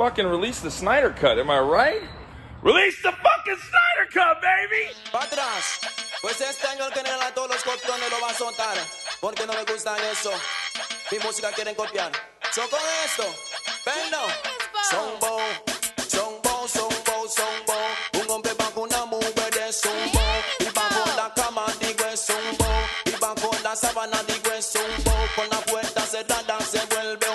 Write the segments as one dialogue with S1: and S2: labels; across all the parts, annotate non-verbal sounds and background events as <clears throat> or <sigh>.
S1: fucking release the Snyder Cut, am I right? Release the fucking Snyder Cut, baby!
S2: Pa' atrás. Pues este año el general a todos los lo va a soltar. Porque no gustan eso. Mi música quieren copiar. So con esto. Un hombre bajo una mujer zombo. Y bajo la cama digo es. Y bajo la sábana digo es. Con la puerta cerrada se vuelve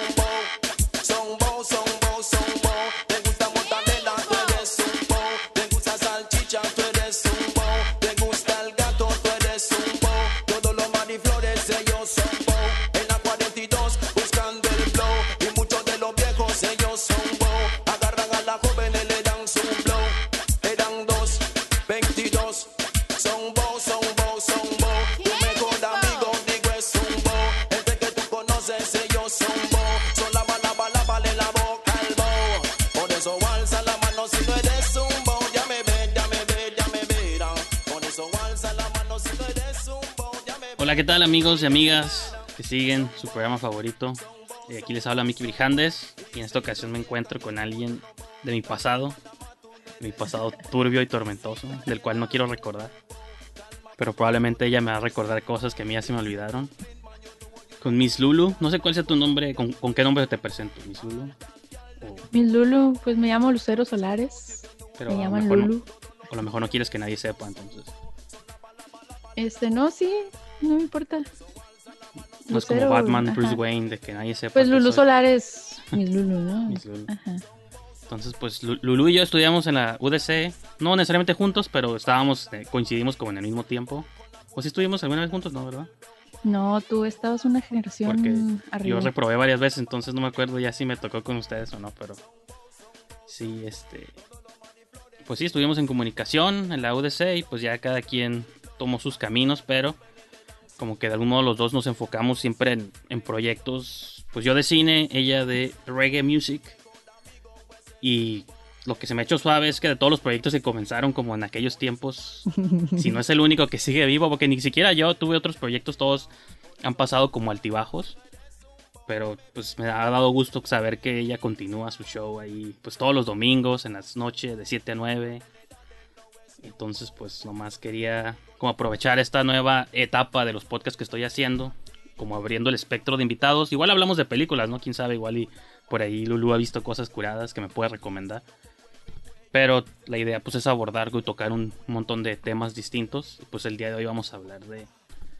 S3: amigos y amigas que siguen su programa favorito? Eh, aquí les habla Miki Brijandes y en esta ocasión me encuentro con alguien de mi pasado, de mi pasado turbio y tormentoso, del cual no quiero recordar. Pero probablemente ella me va a recordar cosas que a mí ya se me olvidaron. Con Miss Lulu, no sé cuál sea tu nombre, con, con qué nombre te presento, Miss Lulu. O-
S4: Mi Lulu, pues me llamo Lucero Solares.
S3: pero
S4: me llaman
S3: no-
S4: Lulu.
S3: o a lo mejor no quieres que nadie sepa, entonces.
S4: Este, no, sí, no me importa.
S3: No es como Batman,
S4: ajá.
S3: Bruce Wayne, de que nadie sepa.
S4: Pues Lulu
S3: soy.
S4: Solares, Miss Lulu, ¿no? <laughs>
S3: Miss Lulu.
S4: Ajá.
S3: Entonces, pues Lu- Lulu y yo estudiamos en la UDC, no necesariamente juntos, pero estábamos, eh, coincidimos como en el mismo tiempo. ¿O si estuvimos alguna vez juntos? No, ¿verdad?
S4: No, tú estabas una generación
S3: Porque
S4: arriba.
S3: yo reprobé varias veces, entonces no me acuerdo ya si me tocó con ustedes o no, pero sí, este... Pues sí, estuvimos en comunicación en la UDC y pues ya cada quien tomó sus caminos, pero como que de algún modo los dos nos enfocamos siempre en, en proyectos, pues yo de cine, ella de reggae music. Y lo que se me ha hecho suave es que de todos los proyectos que comenzaron como en aquellos tiempos, <laughs> si no es el único que sigue vivo, porque ni siquiera yo tuve otros proyectos, todos han pasado como altibajos. Pero pues me ha dado gusto saber que ella continúa su show ahí, pues todos los domingos, en las noches, de 7 a 9. Entonces pues nomás quería como aprovechar esta nueva etapa de los podcasts que estoy haciendo, como abriendo el espectro de invitados. Igual hablamos de películas, ¿no? Quién sabe, igual y por ahí Lulu ha visto cosas curadas que me puede recomendar. Pero la idea pues es abordar y tocar un montón de temas distintos. Y pues el día de hoy vamos a hablar de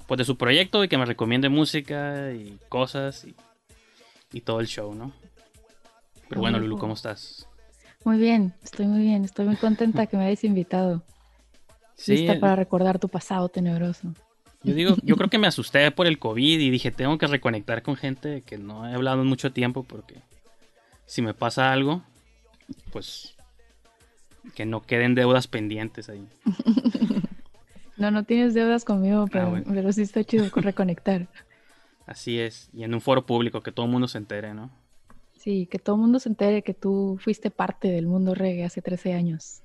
S3: pues de su proyecto y que me recomiende música y cosas y, y todo el show, ¿no? Pero bueno, Lulu, ¿cómo estás?
S4: Muy bien, estoy muy bien, estoy muy contenta que me hayas invitado. Lista para recordar tu pasado tenebroso.
S3: Yo digo, yo creo que me asusté por el COVID y dije, tengo que reconectar con gente que no he hablado en mucho tiempo porque si me pasa algo, pues que no queden deudas pendientes ahí. <laughs>
S4: No, no tienes deudas conmigo, pero,
S3: bueno.
S4: pero sí está chido con reconectar.
S3: Así es, y en un foro público que todo el mundo se entere, ¿no?
S4: Sí, que todo el mundo se entere que tú fuiste parte del mundo reggae hace 13 años.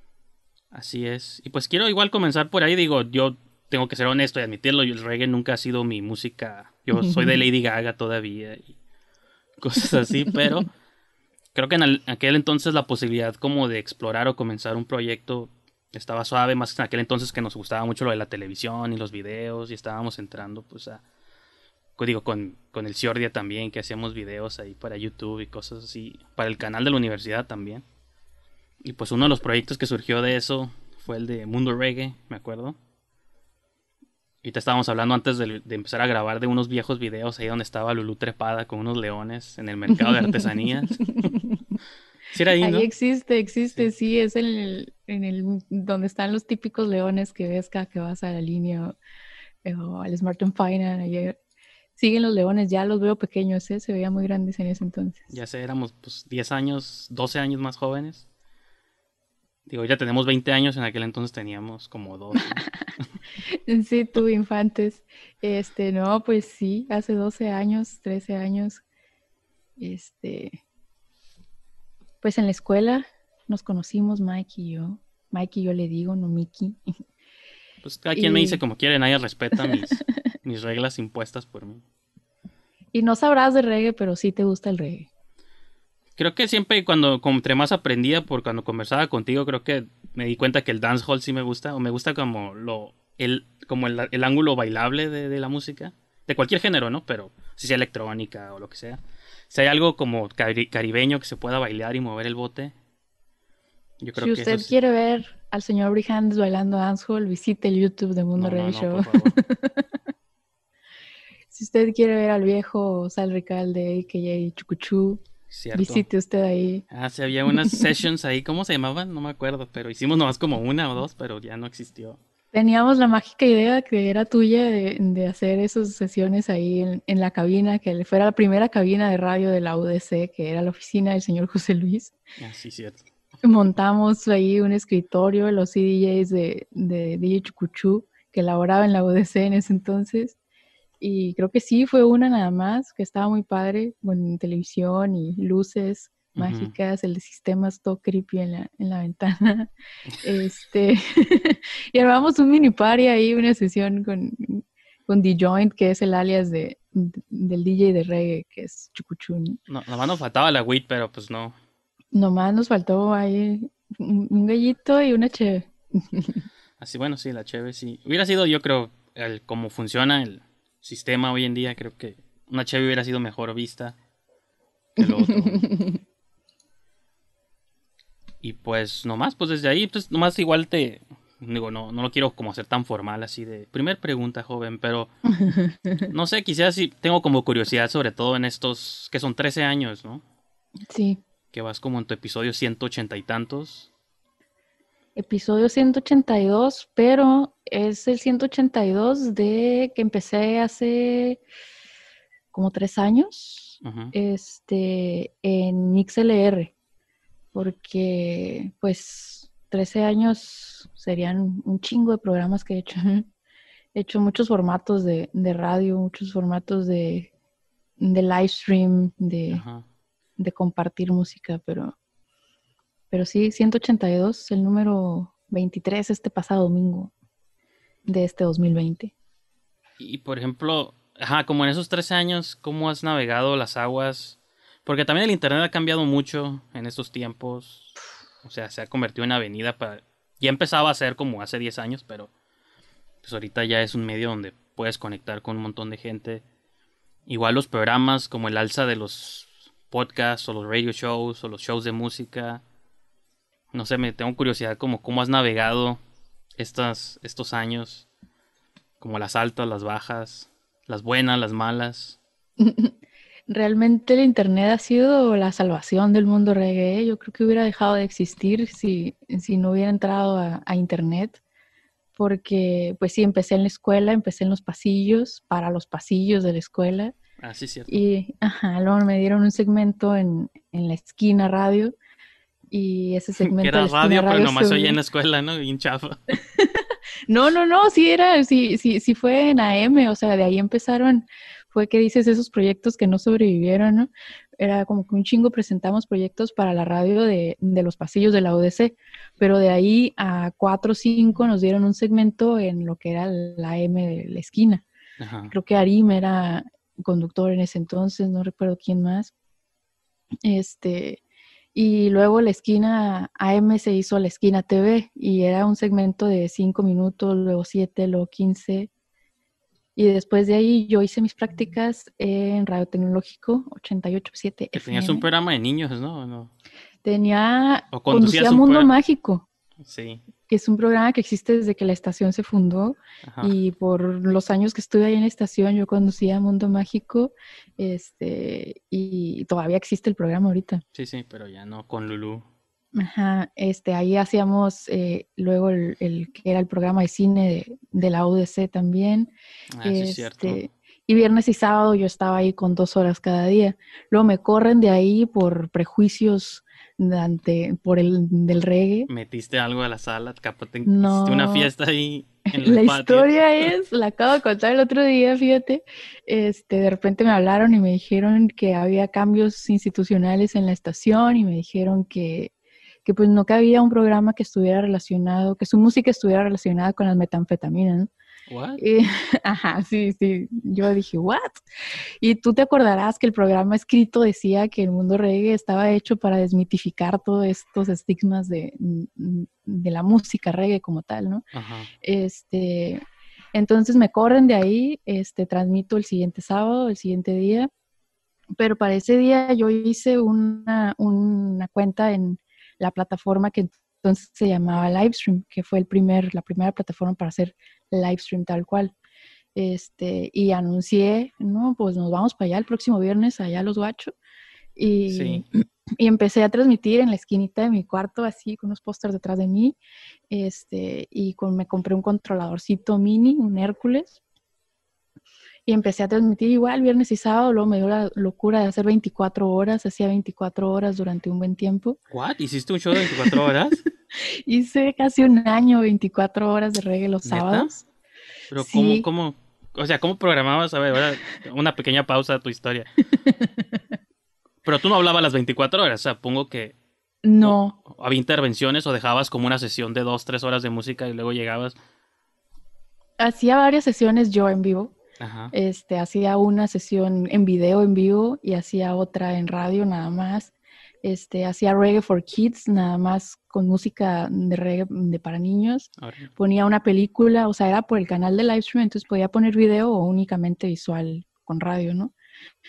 S3: Así es. Y pues quiero igual comenzar por ahí, digo, yo tengo que ser honesto y admitirlo, el reggae nunca ha sido mi música, yo <laughs> soy de Lady Gaga todavía y cosas así, pero creo que en el- aquel entonces la posibilidad como de explorar o comenzar un proyecto estaba suave, más en aquel entonces que nos gustaba mucho lo de la televisión y los videos y estábamos entrando pues a digo con, con el Ciordia también que hacíamos videos ahí para YouTube y cosas así, para el canal de la universidad también. Y pues uno de los proyectos que surgió de eso fue el de Mundo Reggae, me acuerdo. Y te estábamos hablando antes de, de empezar a grabar de unos viejos videos ahí donde estaba Lulu trepada con unos leones en el mercado de <laughs> artesanías. sí era ahí,
S4: existe, existe, sí, es en el, en el donde están los típicos leones que ves cada que vas a la línea o, eh, o al Smart and Finance. ahí siguen los leones, ya los veo pequeños, ¿eh? se veían muy grandes en ese entonces.
S3: Ya sé, éramos pues 10 años, 12 años más jóvenes. Digo, ya tenemos 20 años, en aquel entonces teníamos como 12. <laughs>
S4: Sí, tú, infantes. Este, no, pues sí, hace 12 años, 13 años, este, pues en la escuela nos conocimos Mike y yo. Mike y yo le digo, no Mickey. <laughs>
S3: Pues cada quien me
S4: Y-
S3: dice como quiere, nadie respeta mis, <laughs> mis reglas impuestas por mí.
S4: Y no sabrás de reggae, pero sí te gusta el reggae.
S3: Creo que siempre cuando, entre más aprendía, por cuando conversaba contigo, creo que me di cuenta que el dancehall sí me gusta, o me gusta como lo, el, como el, el ángulo bailable de, de la música, de cualquier género, ¿no? Pero si sea electrónica o lo que sea. Si hay algo como cari- caribeño que se pueda bailar y mover el bote, yo creo
S4: Si
S3: que
S4: usted
S3: eso sí.
S4: quiere ver al señor Brijandes bailando dancehall, visite el YouTube de Mundo
S3: No, no,
S4: Show. <laughs> Si usted quiere ver al viejo Sal Ricalde, a.k.a. Chucuchú,
S3: Cierto.
S4: visite usted ahí.
S3: Ah, sí, había unas sessions ahí, ¿cómo se llamaban? No me acuerdo, pero hicimos nomás como una o dos, pero ya no existió.
S4: Teníamos la mágica idea que era tuya de, de hacer esas sesiones ahí en, en la cabina, que fuera la primera cabina de radio de la UDC, que era la oficina del señor José Luis.
S3: Ah, sí, cierto.
S4: Montamos ahí un escritorio, los CDJs de, de DJ Chucuchú, que laboraba en la UDC en ese entonces. Y creo que sí, fue una nada más, que estaba muy padre, con televisión y luces mágicas, el sistema es todo creepy en la, en la ventana. <laughs> Este, <laughs> y armamos un mini party ahí, una sesión con, con D-Joint, que es el alias de, del DJ de reggae, que es Chucuchún.
S3: No, nos faltaba la WIT, pero pues no.
S4: Nomás nos faltó ahí un, gallito y una cheve. <laughs>
S3: Así, bueno, sí, la cheve sí. Hubiera sido, yo creo, el cómo funciona el sistema hoy en día, creo que una cheve hubiera sido mejor vista que lo otro. <laughs> y pues nomás, pues desde ahí, pues nomás igual te digo, no, no lo quiero como hacer tan formal así de primer pregunta, joven, pero <laughs> no sé, quizás sí tengo como curiosidad sobre todo en estos que son 13 años, ¿no?
S4: Sí,
S3: Que vas como en tu episodio 180 y tantos.
S4: episodio 182, pero es el 182 de que empecé hace como tres años. Este, en MixLR, porque pues 13 años serían un chingo de programas que he hecho. <laughs> He hecho muchos formatos de, de radio, muchos formatos de, de live stream, de. De compartir música, pero, pero sí, 182, el número 23 este pasado domingo de este 2020.
S3: Y por ejemplo, ajá, como en esos 13 años, ¿cómo has navegado las aguas? Porque también el internet ha cambiado mucho en estos tiempos. O sea, se ha convertido en avenida para... Ya empezaba a ser como hace 10 años, pero pues ahorita ya es un medio donde puedes conectar con un montón de gente. Igual los programas como el alza de los podcasts o los radio shows o los shows de música. No sé, me tengo curiosidad como cómo has navegado estas, estos años como las altas, las bajas, las buenas, las malas. <laughs>
S4: Realmente el Internet ha sido la salvación del mundo reggae. Yo creo que hubiera dejado de existir si, si no hubiera entrado a, a Internet. Porque, pues sí, empecé en la escuela, empecé en los pasillos, para los pasillos de la escuela.
S3: Ah, sí, cierto.
S4: Y ajá, luego me dieron un segmento en, en la esquina radio. Y ese <laughs> segmento
S3: era
S4: de la esquina
S3: radio, pero
S4: radio
S3: nomás oía en la escuela, ¿no? Bien chafa. <laughs>
S4: No, no, no, sí era, sí, sí, sí fue en AM, o sea, de ahí empezaron, fue que dices esos proyectos que no sobrevivieron, ¿no? Era como que un chingo presentamos proyectos para la radio de, de los pasillos de la UDC, pero de ahí a 4 o 5 nos dieron un segmento en lo que era la AM de la esquina.
S3: Ajá.
S4: Creo que Arim era conductor en ese entonces, no recuerdo quién más. Este, y luego la esquina AM se hizo la esquina TV y era un segmento de 5 minutos, luego 7, luego 15. Y después de ahí yo hice mis prácticas en Radio Tecnológico 88.7
S3: Que tenías un programa de niños, ¿no? ¿O no?
S4: Tenía,
S3: O
S4: conducía
S3: un
S4: Mundo
S3: programa.
S4: Mágico,
S3: Sí.
S4: que es un programa que existe desde que la estación se fundó.
S3: Ajá.
S4: Y por los años que estuve ahí en la estación, yo conducía Mundo Mágico, este, y todavía existe el programa ahorita.
S3: Sí, sí, pero ya no con Lulu.
S4: Ajá, este, ahí hacíamos eh, luego el, el que era el programa de cine de, de la UDC también.
S3: Ah, sí, es cierto.
S4: Este, y viernes y sábado yo estaba ahí con dos horas cada día. Luego me corren de ahí por prejuicios de ante, por el del reggae.
S3: Metiste algo a la sala, capote,
S4: No.
S3: hiciste una fiesta ahí en <laughs> el
S4: La
S3: patio.
S4: historia es, la acabo de contar el otro día, fíjate, este, de repente me hablaron y me dijeron que había cambios institucionales en la estación y me dijeron que, que pues no cabía un programa que estuviera relacionado, que su música estuviera relacionada con las metanfetaminas, ¿no?
S3: What?
S4: Y- <laughs> ajá, sí, sí. Yo dije, ¿what? Y tú te acordarás que el programa escrito decía que el mundo reggae estaba hecho para desmitificar todos estos estigmas de, de la música reggae como tal, ¿no?
S3: Ajá.
S4: Este, entonces me corren de ahí, este, transmito el siguiente sábado, el siguiente día, pero para ese día yo hice una, una cuenta en la plataforma que entonces se llamaba Livestream, que fue el primer, la primera plataforma para hacer Livestream tal cual. Este, y anuncié, no, pues nos vamos para allá el próximo viernes, allá a los guachos. Y,
S3: Sí.
S4: y empecé a transmitir en la esquinita de mi cuarto, así, con unos pósters detrás de mí. Este, y con, me compré un controladorcito mini, un Hércules. Y empecé a transmitir igual viernes y sábado. Luego me dio la locura de hacer 24 horas. Hacía 24 horas durante un buen tiempo.
S3: What? ¿Hiciste un show de 24 horas? <laughs>
S4: Hice casi un año, 24 horas de reggae los
S3: ¿Neta?
S4: sábados.
S3: Pero
S4: Sí.
S3: ¿cómo, cómo, o sea, cómo programabas? A ver, ahora una pequeña pausa a tu historia. <laughs> Pero tú no hablabas las 24 horas, o sea, pongo que
S4: No,
S3: había intervenciones o dejabas como una sesión de 2, 3 horas de música y luego llegabas.
S4: hacía varias sesiones yo en vivo.
S3: Ajá.
S4: Este, hacía una sesión en video en vivo y hacía otra en radio nada más. Este, hacía reggae for kids nada más con música de reggae de para niños.
S3: Ahora,
S4: Ponía una película, o sea, era por el canal de livestream, entonces podía poner video o únicamente visual con radio, ¿no?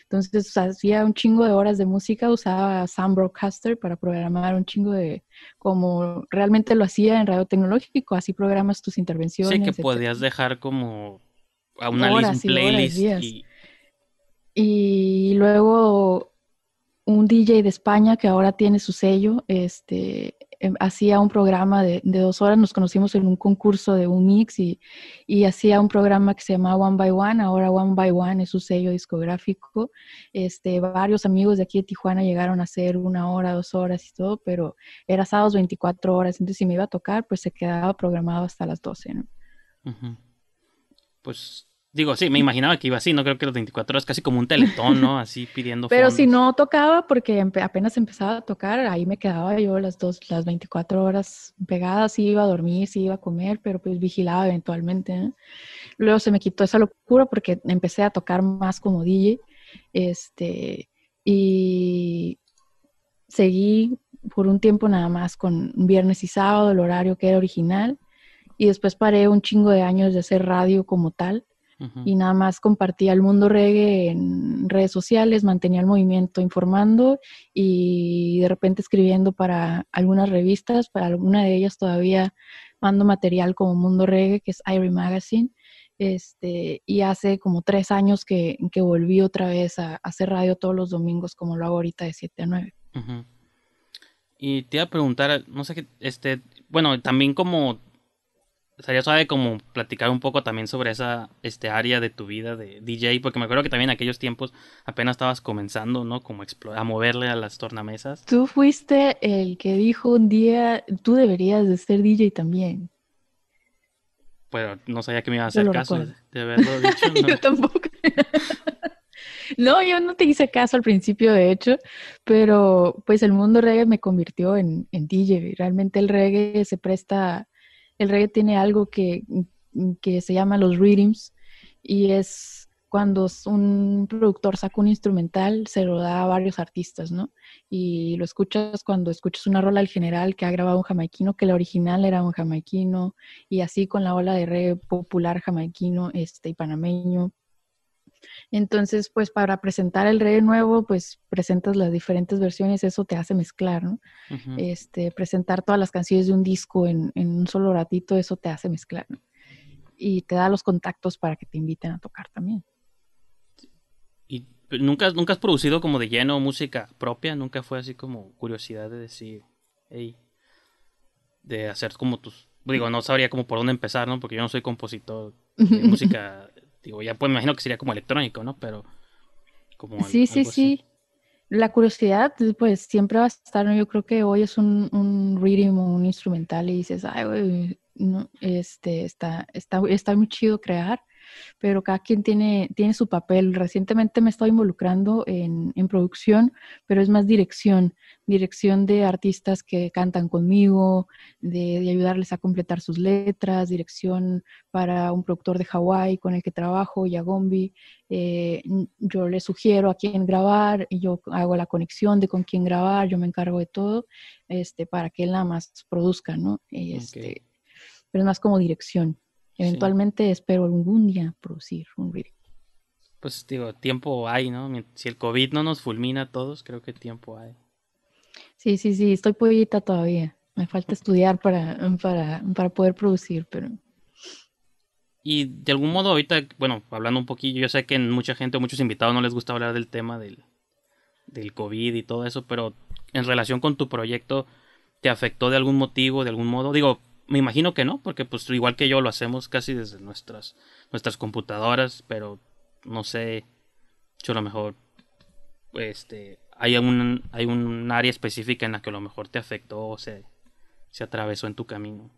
S4: Entonces o sea, hacía un chingo de horas de música, usaba Sound Broadcaster para programar un chingo de, como realmente lo hacía en radio tecnológico, así programas tus intervenciones.
S3: Sí, que
S4: etcétera.
S3: podías dejar como a una
S4: Horas
S3: list, un playlist y
S4: Y luego un DJ de España que ahora tiene su sello, este, em, hacía un programa de, de dos horas, nos conocimos en un concurso de un mix y, y hacía un programa que se llamaba One by One, ahora One by One es su sello discográfico. Este, varios amigos de aquí de Tijuana llegaron a hacer una hora, dos horas y todo, pero era sábados 24 horas, entonces si me iba a tocar, pues se quedaba programado hasta las 12, ¿no?
S3: Ujú. Pues digo, sí, me imaginaba que iba así, no creo que los 24 horas casi como un teletón, ¿no? Así pidiendo <laughs>
S4: Pero si
S3: fondos.
S4: no tocaba, porque empe- apenas empezaba a tocar, ahí me quedaba yo las dos, las 24 horas pegadas, sí iba a dormir, sí iba a comer, pero pues vigilaba eventualmente. ¿no? Luego se me quitó esa locura porque empecé a tocar más como DJ, este, y seguí por un tiempo nada más con viernes y sábado, el horario que era original, y después paré un chingo de años de hacer radio como tal Y nada más compartía el mundo reggae en redes sociales, mantenía el movimiento informando y de repente escribiendo para algunas revistas, para alguna de ellas todavía mando material como Mundo Reggae, que es Irie Magazine. Este, y hace como tres años que, que volví otra vez a, a hacer radio todos los domingos, como lo hago ahorita de 7 a 9.
S3: Ujú. Y te iba a preguntar, no sé qué, este, bueno, también como, sería suave como platicar un poco también sobre esa, este área de tu vida de DJ, porque me acuerdo que también en aquellos tiempos apenas estabas comenzando, ¿no? Como a moverle a las tornamesas.
S4: Tú fuiste el que dijo un día, tú deberías de ser DJ también.
S3: Pero no sabía que me iba a hacer caso
S4: recuerdo.
S3: de haberlo <laughs> dicho. ¿no?
S4: Yo tampoco. No, yo no te hice caso al principio, de hecho, pero pues el mundo reggae me convirtió en, en DJ. Realmente el reggae se presta, el reggae tiene algo que, que se llama los rhythms y es cuando un productor saca un instrumental, se lo da a varios artistas, ¿no? Y lo escuchas cuando escuchas una rola al general que ha grabado un jamaiquino, que la original era un jamaiquino, y así con la ola de reggae popular jamaiquino este, y panameño. Entonces, pues para presentar el reggae nuevo, pues presentas las diferentes versiones, eso te hace mezclar, ¿no? Este, presentar todas las canciones de un disco en, en un solo ratito, eso te hace mezclar, ¿no? Y te da los contactos para que te inviten a tocar también.
S3: ¿Y nunca, nunca has producido como de lleno música propia? ¿Nunca fue así como curiosidad de decir, hey, de hacer como tus... Digo, no sabría como por dónde empezar, ¿no? Porque yo no soy compositor de <laughs> música, digo, ya pues me imagino que sería como electrónico, ¿no? Pero como
S4: Sí, sí,
S3: así.
S4: sí. La curiosidad, pues siempre va a estar, ¿no? Yo creo que hoy es un, un rhythm o un instrumental y dices, ay, güey, no, este, está, está, está muy chido crear. Pero cada quien tiene, tiene su papel. Recientemente me he estado involucrando en, en producción, pero es más dirección, dirección de artistas que cantan conmigo, de, ayudarles a completar sus letras, dirección para un productor de Hawái con el que trabajo, Yagombi. Eh, yo le sugiero a quién grabar, y yo hago la conexión de con quién grabar, yo me encargo de todo, este, para que él nada más produzca, ¿no? Este, Pero es más como dirección. Eventualmente espero algún día producir un video.
S3: Pues digo, tiempo hay, ¿no? Si el COVID no nos fulmina a todos, creo que tiempo hay.
S4: Sí, sí, sí, estoy pollita todavía. Me falta estudiar para, para, para poder producir, pero...
S3: Y de algún modo ahorita, bueno, hablando un poquillo, yo sé que mucha gente muchos invitados no les gusta hablar del tema del, del COVID y todo eso, pero en relación con tu proyecto, ¿te afectó de algún motivo, de algún modo? Digo, me imagino que no, porque pues igual que yo lo hacemos casi desde nuestras, nuestras computadoras, pero no sé, yo a lo mejor, este, hay un, hay un área específica en la que a lo mejor te afectó o se, se atravesó en tu camino?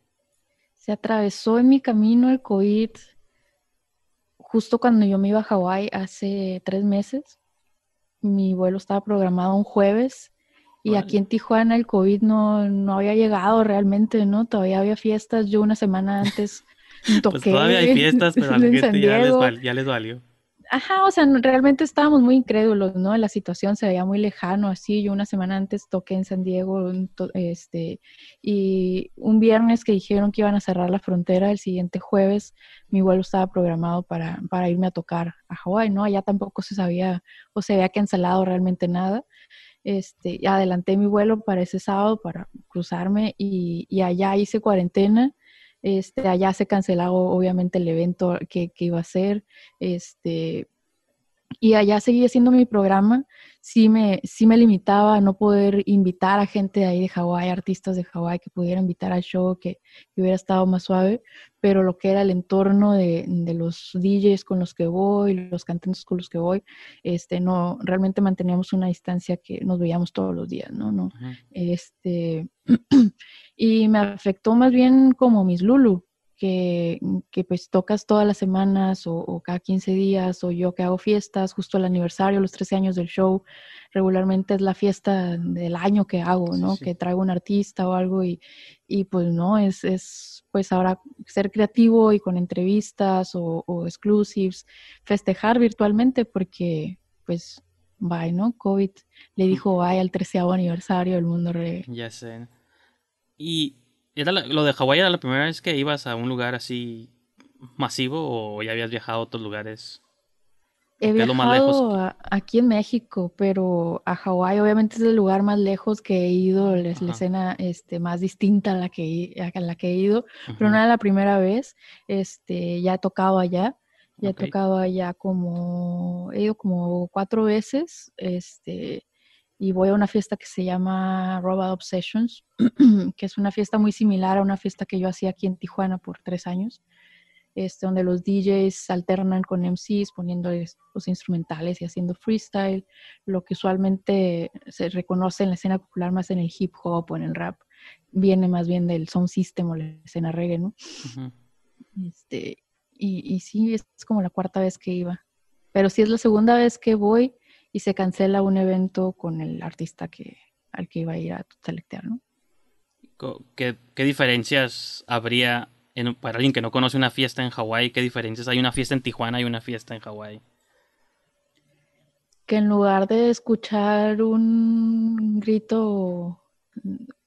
S4: Se atravesó en mi camino el COVID justo cuando yo me iba a Hawái hace tres meses. Mi vuelo estaba programado un jueves y aquí en Tijuana el COVID no, no había llegado realmente, ¿no? Todavía había fiestas. Yo una semana <laughs> antes
S3: toqué. pues todavía hay fiestas, pero a <laughs> la gente ya les, ya les valió.
S4: Ajá, o sea, realmente estábamos muy incrédulos, ¿no? La situación se veía muy lejano, así. Yo una semana antes toqué en San Diego, este, y un viernes que dijeron que iban a cerrar la frontera, el siguiente jueves mi vuelo estaba programado para, para irme a tocar a Hawái, ¿no? Allá tampoco se sabía o se había cancelado realmente nada. Este, adelanté mi vuelo para ese sábado para cruzarme y, allá hice cuarentena este, allá se canceló obviamente el evento que, iba a ser. Este, y allá seguí haciendo mi programa. Sí me, sí me limitaba a no poder invitar a gente de ahí de Hawái, artistas de Hawái que pudiera invitar al show, que, hubiera estado más suave, pero lo que era el entorno de, los DJs con los que voy, los cantantes con los que voy, este, no, realmente manteníamos una distancia que nos veíamos todos los días, ¿no? no este, <clears throat> y me afectó más bien como mis Lulu, que, que pues tocas todas las semanas o, cada 15 días, o yo que hago fiestas, justo el aniversario, los 13 años del show, regularmente es la fiesta del año que hago, ¿no? Que traigo un artista o algo y, y pues no, es, es pues ahora ser creativo y con entrevistas o, o exclusives, festejar virtualmente porque pues bye, ¿no? COVID le dijo bye al 13 aniversario del mundo reggae.
S3: Ya sé. Y era lo de Hawái era la primera vez que ibas a un lugar así masivo o ya habías viajado a otros lugares.
S4: He viajado aquí en México, pero a Hawái obviamente es el lugar más lejos que he ido, es la escena este, más distinta a la que, a la que he ido, pero no era la primera vez, este, ya he tocado allá, ya he tocado allá como, he ido como cuatro veces, este, y voy a una fiesta que se llama Robot Obsessions, <clears throat> que es una fiesta muy similar a una fiesta que yo hacía aquí en Tijuana por tres años, este, donde los DJs alternan con MCs poniéndoles los instrumentales y haciendo freestyle, lo que usualmente se reconoce en la escena popular más en el hip hop o en el rap, viene más bien del sound system o la escena reggae, ¿no? este, y, y sí, es como la cuarta vez que iba. Pero si es la segunda vez que voy, y se cancela un evento con el artista que, al que iba a ir a selectear, ¿no?
S3: ¿Qué, qué diferencias habría en, para alguien que no conoce una fiesta en Hawái? ¿Qué diferencias hay una fiesta en Tijuana y una fiesta en Hawái?
S4: Que en lugar de escuchar un grito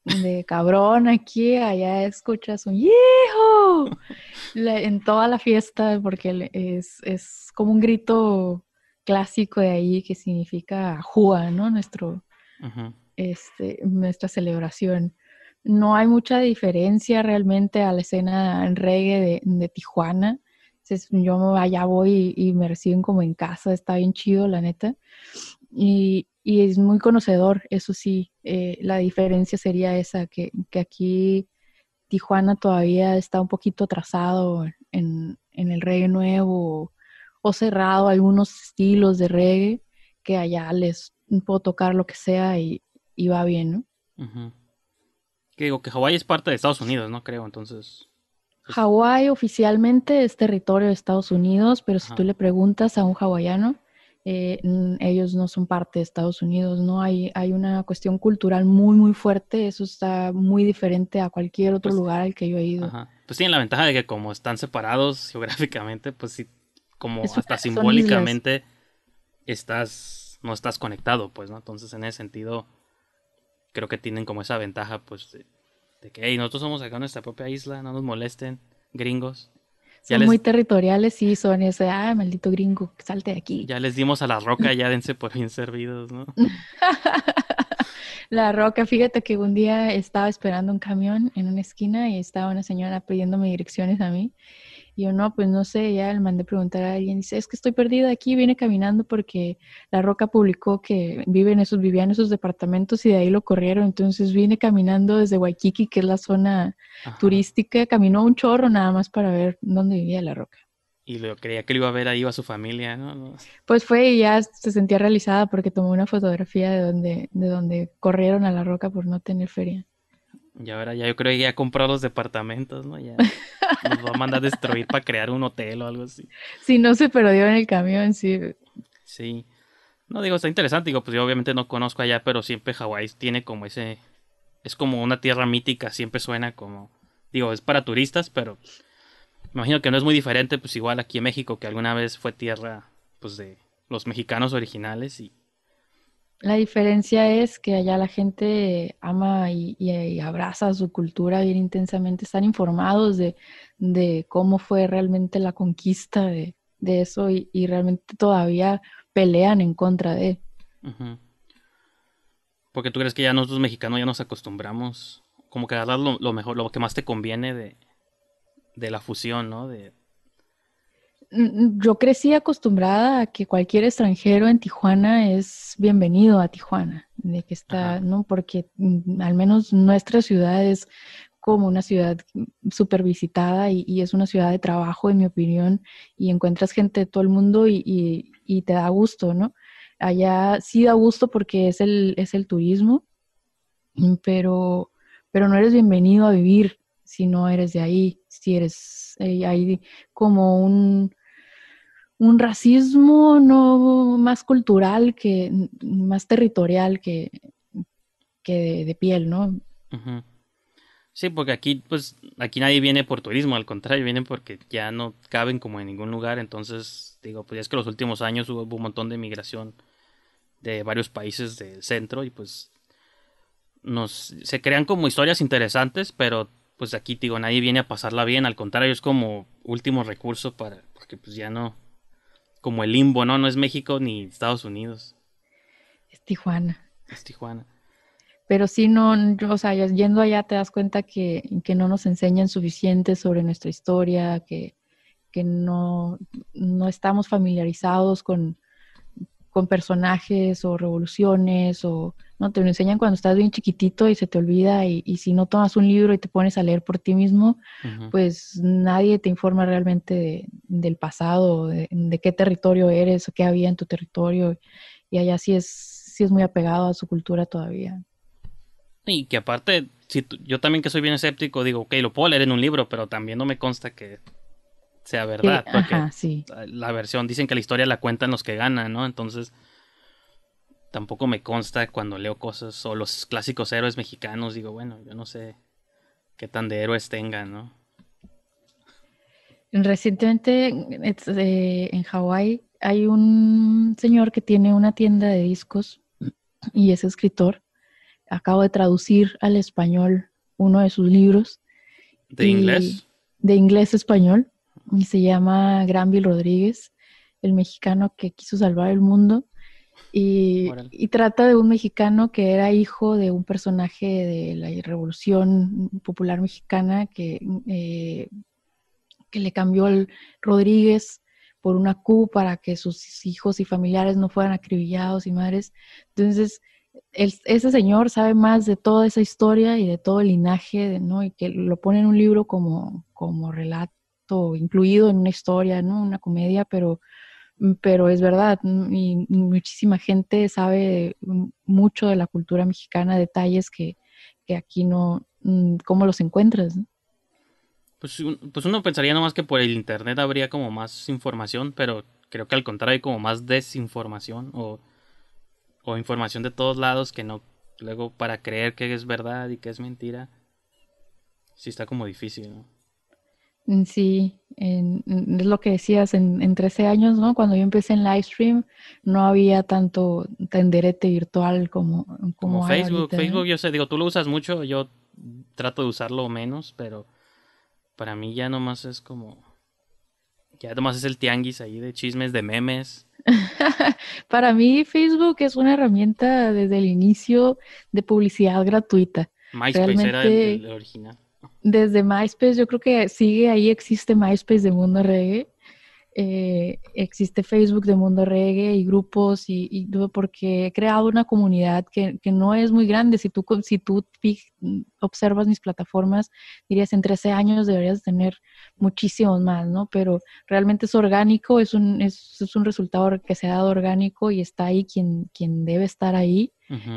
S4: de cabrón aquí, allá escuchas un ¡Hijo! en toda la fiesta, porque es, es como un grito clásico de ahí que significa Jua, ¿no? Nuestro, este, nuestra celebración. No hay mucha diferencia realmente a la escena en reggae de, Tijuana. yo allá voy y, me reciben como en casa, está bien chido, la neta. Y, es muy conocedor, eso sí. Eh, la diferencia sería esa, que, que, aquí Tijuana todavía está un poquito atrasado en, en el reggae nuevo o cerrado algunos estilos de reggae que allá les puedo tocar lo que sea y, va bien, ¿no?
S3: Que digo que Hawái es parte de Estados Unidos, ¿no? Creo, entonces.
S4: Hawái oficialmente es territorio de Estados Unidos, pero si
S3: Ajá.
S4: tú le preguntas a un hawaiano, eh, ellos no son parte de Estados Unidos, ¿no? Hay, hay una cuestión cultural muy, muy fuerte, eso está muy diferente a cualquier otro
S3: Pues,
S4: lugar al que yo he ido.
S3: Ajá. Pues tienen la ventaja de que como están separados <laughs> geográficamente, pues sí, como
S4: Es
S3: hasta simbólicamente estás, no estás conectado, pues, ¿no? Entonces en ese sentido, creo que tienen como esa ventaja, pues, de, de que, hey, nosotros somos acá en nuestra propia isla, no nos molesten, gringos.
S4: Son
S3: les,
S4: muy territoriales y son ese, ah, maldito gringo, salte de aquí.
S3: ya les dimos a la roca, ya dense por bien servidos, ¿no? <laughs>
S4: La Roca, fíjate que un día estaba esperando un camión en una esquina y estaba una señora pidiéndome direcciones a mí. Y yo, no, pues no sé, ya le mandé preguntar a alguien. Dice, es que estoy perdida aquí, vine caminando porque La Roca publicó que vive en esos, vivía en esos departamentos y de ahí lo corrieron. Entonces vine caminando desde Waikiki, que es la zona
S3: Ajá.
S4: turística, caminó un chorro nada más para ver dónde vivía La Roca.
S3: Y lo creía que lo iba a ver ahí a su familia, ¿no? No.
S4: Pues fue y ya se sentía realizada porque tomó una fotografía de donde, de donde corrieron a La Roca por no tener feria.
S3: Y ahora ya yo creo que ya compró los departamentos, ¿no? Ya <laughs> nos va a mandar a destruir para crear un hotel o algo así.
S4: Si no se perdió en el camión, sí.
S3: Sí. No digo, está interesante, digo, pues yo obviamente no conozco allá, pero siempre Hawái tiene como ese... Es como una tierra mítica, siempre suena como... Digo, es para turistas, pero me imagino que no es muy diferente, pues igual aquí en México, que alguna vez fue tierra, pues de los mexicanos originales y...
S4: La diferencia es que allá la gente ama y, abraza su cultura bien intensamente, están informados de, cómo fue realmente la conquista de, eso y, realmente todavía pelean en contra de.
S3: Ujú. Porque tú crees que ya nosotros mexicanos ya nos acostumbramos, como que agarrar lo, lo mejor, lo que más te conviene de, de la fusión, ¿no? De,
S4: Yo crecí acostumbrada a que cualquier extranjero en Tijuana es bienvenido a Tijuana, de que está,
S3: Ajá.
S4: ¿no? Porque mm, al menos nuestra ciudad es como una ciudad súper visitada y, y es una ciudad de trabajo, en mi opinión, y encuentras gente de todo el mundo y, y- y te da gusto, ¿no? Allá sí da gusto porque es el, es el turismo, mm, pero, pero no eres bienvenido a vivir si no eres de ahí, si eres, eh, hay como un, un racismo no más cultural que, más territorial que, que de, piel, ¿no?
S3: Sí, porque aquí, pues, aquí nadie viene por turismo, al contrario, vienen porque ya no caben como en ningún lugar, entonces, digo, pues es que los últimos años hubo un montón de migración de varios países del centro y pues nos se crean como historias interesantes, pero pues aquí digo, nadie viene a pasarla bien, al contrario, es como último recurso para, porque pues ya no, como el limbo, ¿no? No es México ni Estados Unidos,
S4: Es Tijuana.
S3: es Tijuana.
S4: Pero sí, no, yo, o sea, yendo allá te das cuenta que, que no nos enseñan suficiente sobre nuestra historia, que, que no, no estamos familiarizados con, con personajes o revoluciones, o no te lo enseñan cuando estás bien chiquitito y se te olvida, y, y si no tomas un libro y te pones a leer por ti mismo, pues nadie te informa realmente de- del pasado, de, de qué territorio eres, o qué había en tu territorio, y allá sí es, sí es muy apegado a su cultura todavía.
S3: Y que aparte, si tú- yo también que soy bien escéptico, digo, ok, lo puedo leer en un libro, pero también no me consta que sea verdad, porque
S4: ajá, sí.
S3: la versión dicen que la historia la cuentan los que ganan, ¿no? Entonces, tampoco me consta cuando leo cosas o los clásicos héroes mexicanos, digo, bueno, yo no sé qué tan de héroes tengan, ¿no?
S4: Recientemente eh, en Hawái hay un señor que tiene una tienda de discos y es escritor. Acabo de traducir al español uno de sus libros
S3: De inglés.
S4: de inglés a español y se llama Granville Rodríguez, el mexicano que quiso salvar el mundo. Y, trata de un mexicano que era hijo de un personaje de la Revolución Popular Mexicana que, eh, que le cambió el Rodríguez por una Q para que sus hijos y familiares no fueran acribillados y madres. Entonces, el- ese señor sabe más de toda esa historia y de todo el linaje, ¿no? Y que lo pone en un libro como, como relato incluido en una historia, ¿no? Una comedia, pero, pero es verdad. ¿no? Y muchísima gente sabe mucho de la cultura mexicana, detalles que, que aquí no, mm, ¿cómo los encuentras?
S3: Pues, pues uno pensaría nomás que por el internet habría como más información, pero creo que al contrario hay como más desinformación o, o información de todos lados que no luego para creer que es verdad y que es mentira sí está como difícil, ¿no?
S4: Mm, sí, en, es lo que decías, en, en, 13 años, ¿no? Cuando yo empecé en livestream, no había tanto tenderete virtual como, como,
S3: como Facebook. Facebook, yo sé, digo, tú lo usas mucho, yo trato de usarlo menos, pero para mí ya nomás es como. Ya nomás es el tianguis ahí de chismes, de memes. <laughs>
S4: para mí, Facebook es una herramienta desde el inicio de publicidad gratuita.
S3: MySpace era el original
S4: desde MySpace, yo creo que sigue ahí, existe MySpace de Mundo Reggae, eh, existe Facebook de Mundo Reggae y grupos y, y porque he creado una comunidad que, que, no es muy grande. Si tú, si tú observas mis plataformas, dirías en 13 años deberías tener muchísimos más, ¿no? Pero realmente es orgánico, es un, es, es un resultado que se ha dado orgánico y está ahí quien, quien debe estar ahí,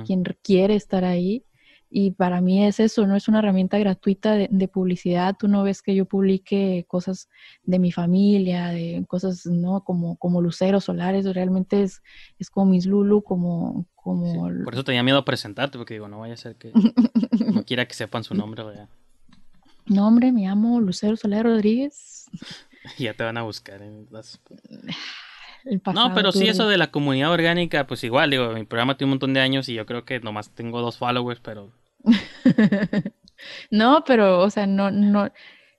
S4: quien quiere estar ahí. Y para mí es eso, no es una herramienta gratuita de, publicidad. Tú no ves que yo publique cosas de mi familia, de cosas no como, como luceros solares. Realmente es, es como mis Lulu, como... como...
S3: por eso tenía miedo a presentarte, porque digo, no vaya a ser que no quiera que sepan su nombre. ¿verdad?
S4: No, hombre, me llamo Lucero Solar Rodríguez. <laughs>
S3: ya te van a buscar en las... no, pero sí, eso de la comunidad orgánica, pues igual, digo, mi programa tiene un montón de años y yo creo que nomás tengo dos followers, pero <laughs>
S4: no, pero, o sea, no, no,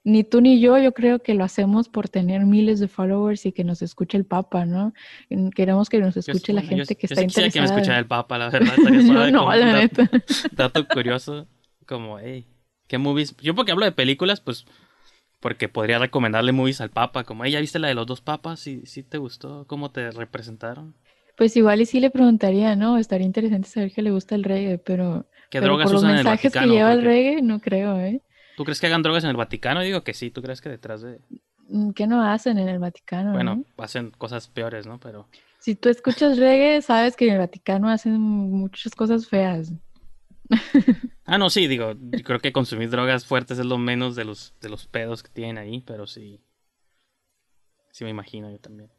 S4: ni tú ni yo, yo creo que lo hacemos por tener miles de followers y que nos escuche el Papa, ¿no? Queremos que nos escuche la gente que está interesada.
S3: que me escuchara el Papa, la <laughs> verdad.
S4: no, no, la neta.
S3: Dato curioso, como, hey, ¿qué movies? Yo porque hablo de películas, pues, porque podría recomendarle movies al Papa, como, ¿ya viste la de los dos papas? ¿Sí, sí te gustó? ¿Cómo te representaron?
S4: Pues igual y sí le preguntaría, ¿no? Estaría interesante saber que le gusta el reggae, pero
S3: ¿Qué drogas por los
S4: usan mensajes que lleva el reggae, no creo, ¿eh?
S3: ¿Tú crees que hagan drogas en el Vaticano? Digo que sí, ¿tú crees que detrás de...?
S4: Mm, ¿Qué no hacen en el Vaticano?
S3: Bueno, hacen cosas peores, ¿no? Pero...
S4: Si tú escuchas reggae, sabes que en el Vaticano hacen muchas cosas feas. <laughs>
S3: ah, no, sí, digo, creo que consumir drogas fuertes es lo menos de los, de los pedos que tienen ahí, pero sí. Sí me imagino yo también.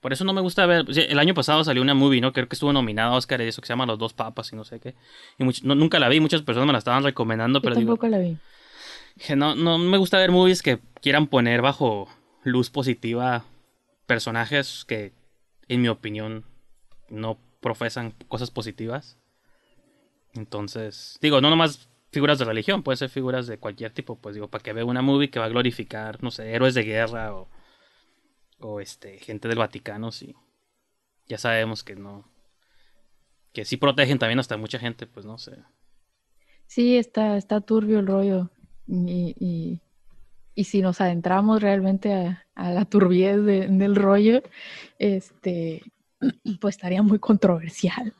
S3: Por eso no me gusta ver. El año pasado salió una movie, ¿no? Creo que estuvo nominada a Oscar y eso que se llama Los dos papas y no sé qué. Y nunca la vi, muchas personas me la estaban recomendando, pero
S4: tampoco la vi.
S3: no, no me gusta ver movies que quieran poner bajo luz positiva personajes que, en mi opinión, no profesan cosas positivas. Entonces, digo, no nomás figuras de religión, puede ser figuras de cualquier tipo, pues digo, para que vea una movie que va a glorificar, no sé, héroes de guerra o o este gente del Vaticano, sí. Ya sabemos que no que sí protegen también hasta mucha gente, pues no sé.
S4: Sí, está está turbio el rollo y, y, si nos adentramos realmente a, la turbiez del rollo, este <clears throat> pues estaría muy controversial.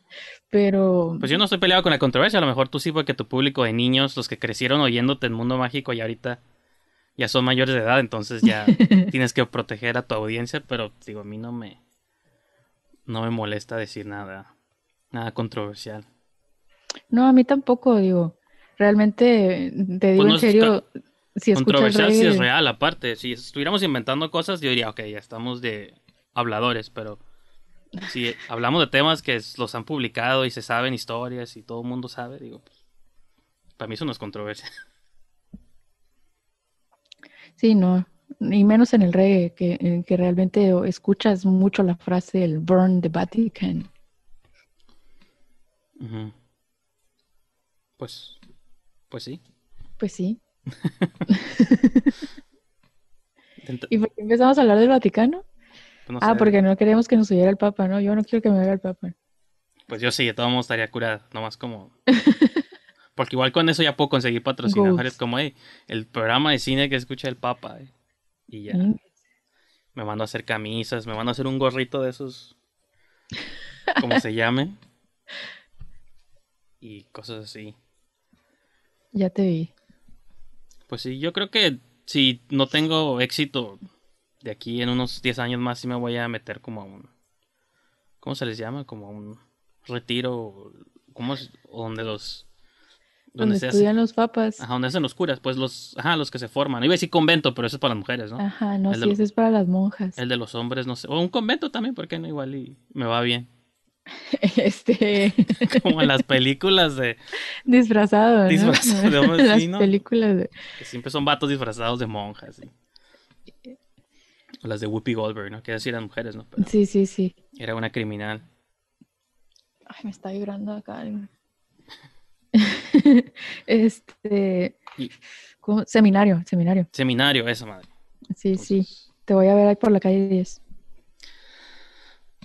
S4: Pero.
S3: Pues yo no estoy peleado con la controversia. A lo mejor tú sí, porque tu público de niños, los que crecieron oyéndote en Mundo Mágico y ahorita ya son mayores de edad, entonces ya <laughs> tienes que proteger a tu audiencia, pero digo, a mí no me no me molesta decir nada nada controversial.
S4: No, a mí tampoco, digo. Realmente te digo pues en serio, si
S3: controversial si es real aparte, si estuviéramos inventando cosas yo diría, ok, ya estamos de habladores, pero si hablamos de temas que los han publicado y se saben historias y todo el mundo sabe, digo, pues, para mí eso no es controversia.
S4: Sí, no, y menos en el reggae, que, que realmente escuchas mucho la frase el burn the Vatican.
S3: Pues, pues sí.
S4: Pues sí. <laughs> <laughs> ¿Y por qué empezamos a hablar del Vaticano? Pues ah, porque no queremos que nos oyera el Papa, ¿no? Yo no quiero que me vea el Papa.
S3: Pues yo sí, de todo modo estaría curada, nomás como <laughs> Porque igual con eso ya puedo conseguir patrocinadores como el programa de cine que escucha el Papa. Eh, y ya. Me mando a hacer camisas, me mando a hacer un gorrito de esos. como se llame. <laughs> Y cosas así.
S4: Ya te vi.
S3: Pues sí, yo creo que si no tengo éxito de aquí en unos 10 años más, sí me voy a meter como a un. ¿Cómo se les llama? Como a un retiro. ¿Cómo es? Donde los
S4: Donde,
S3: se hace-
S4: estudian los papas.
S3: Ajá, donde hacen los curas, pues los, ajá, los que se forman. Iba a decir convento, pero eso es para las mujeres, ¿no?
S4: Ajá, no,
S3: El
S4: sí, ese es para las monjas.
S3: El de los hombres, no sé. O un convento también, porque no? Igual y me va bien. <laughs>
S4: Este, <laughs>
S3: Como en las películas de...
S4: disfrazado, ¿no?
S3: Disfrazado de <laughs> hombre,
S4: Las
S3: sí, ¿no?
S4: películas de...
S3: que siempre son vatos disfrazados de monjas. ¿sí? O las de Whoopi Goldberg, ¿no? Que decir eran mujeres, ¿no? Pero
S4: Sí, sí, sí.
S3: era una criminal.
S4: Ay, me está vibrando acá. <laughs> este,
S3: Y-
S4: ¿cómo? seminario, seminario.
S3: Seminario, esa madre.
S4: Sí, sí. Te voy a ver ahí por la calle 10.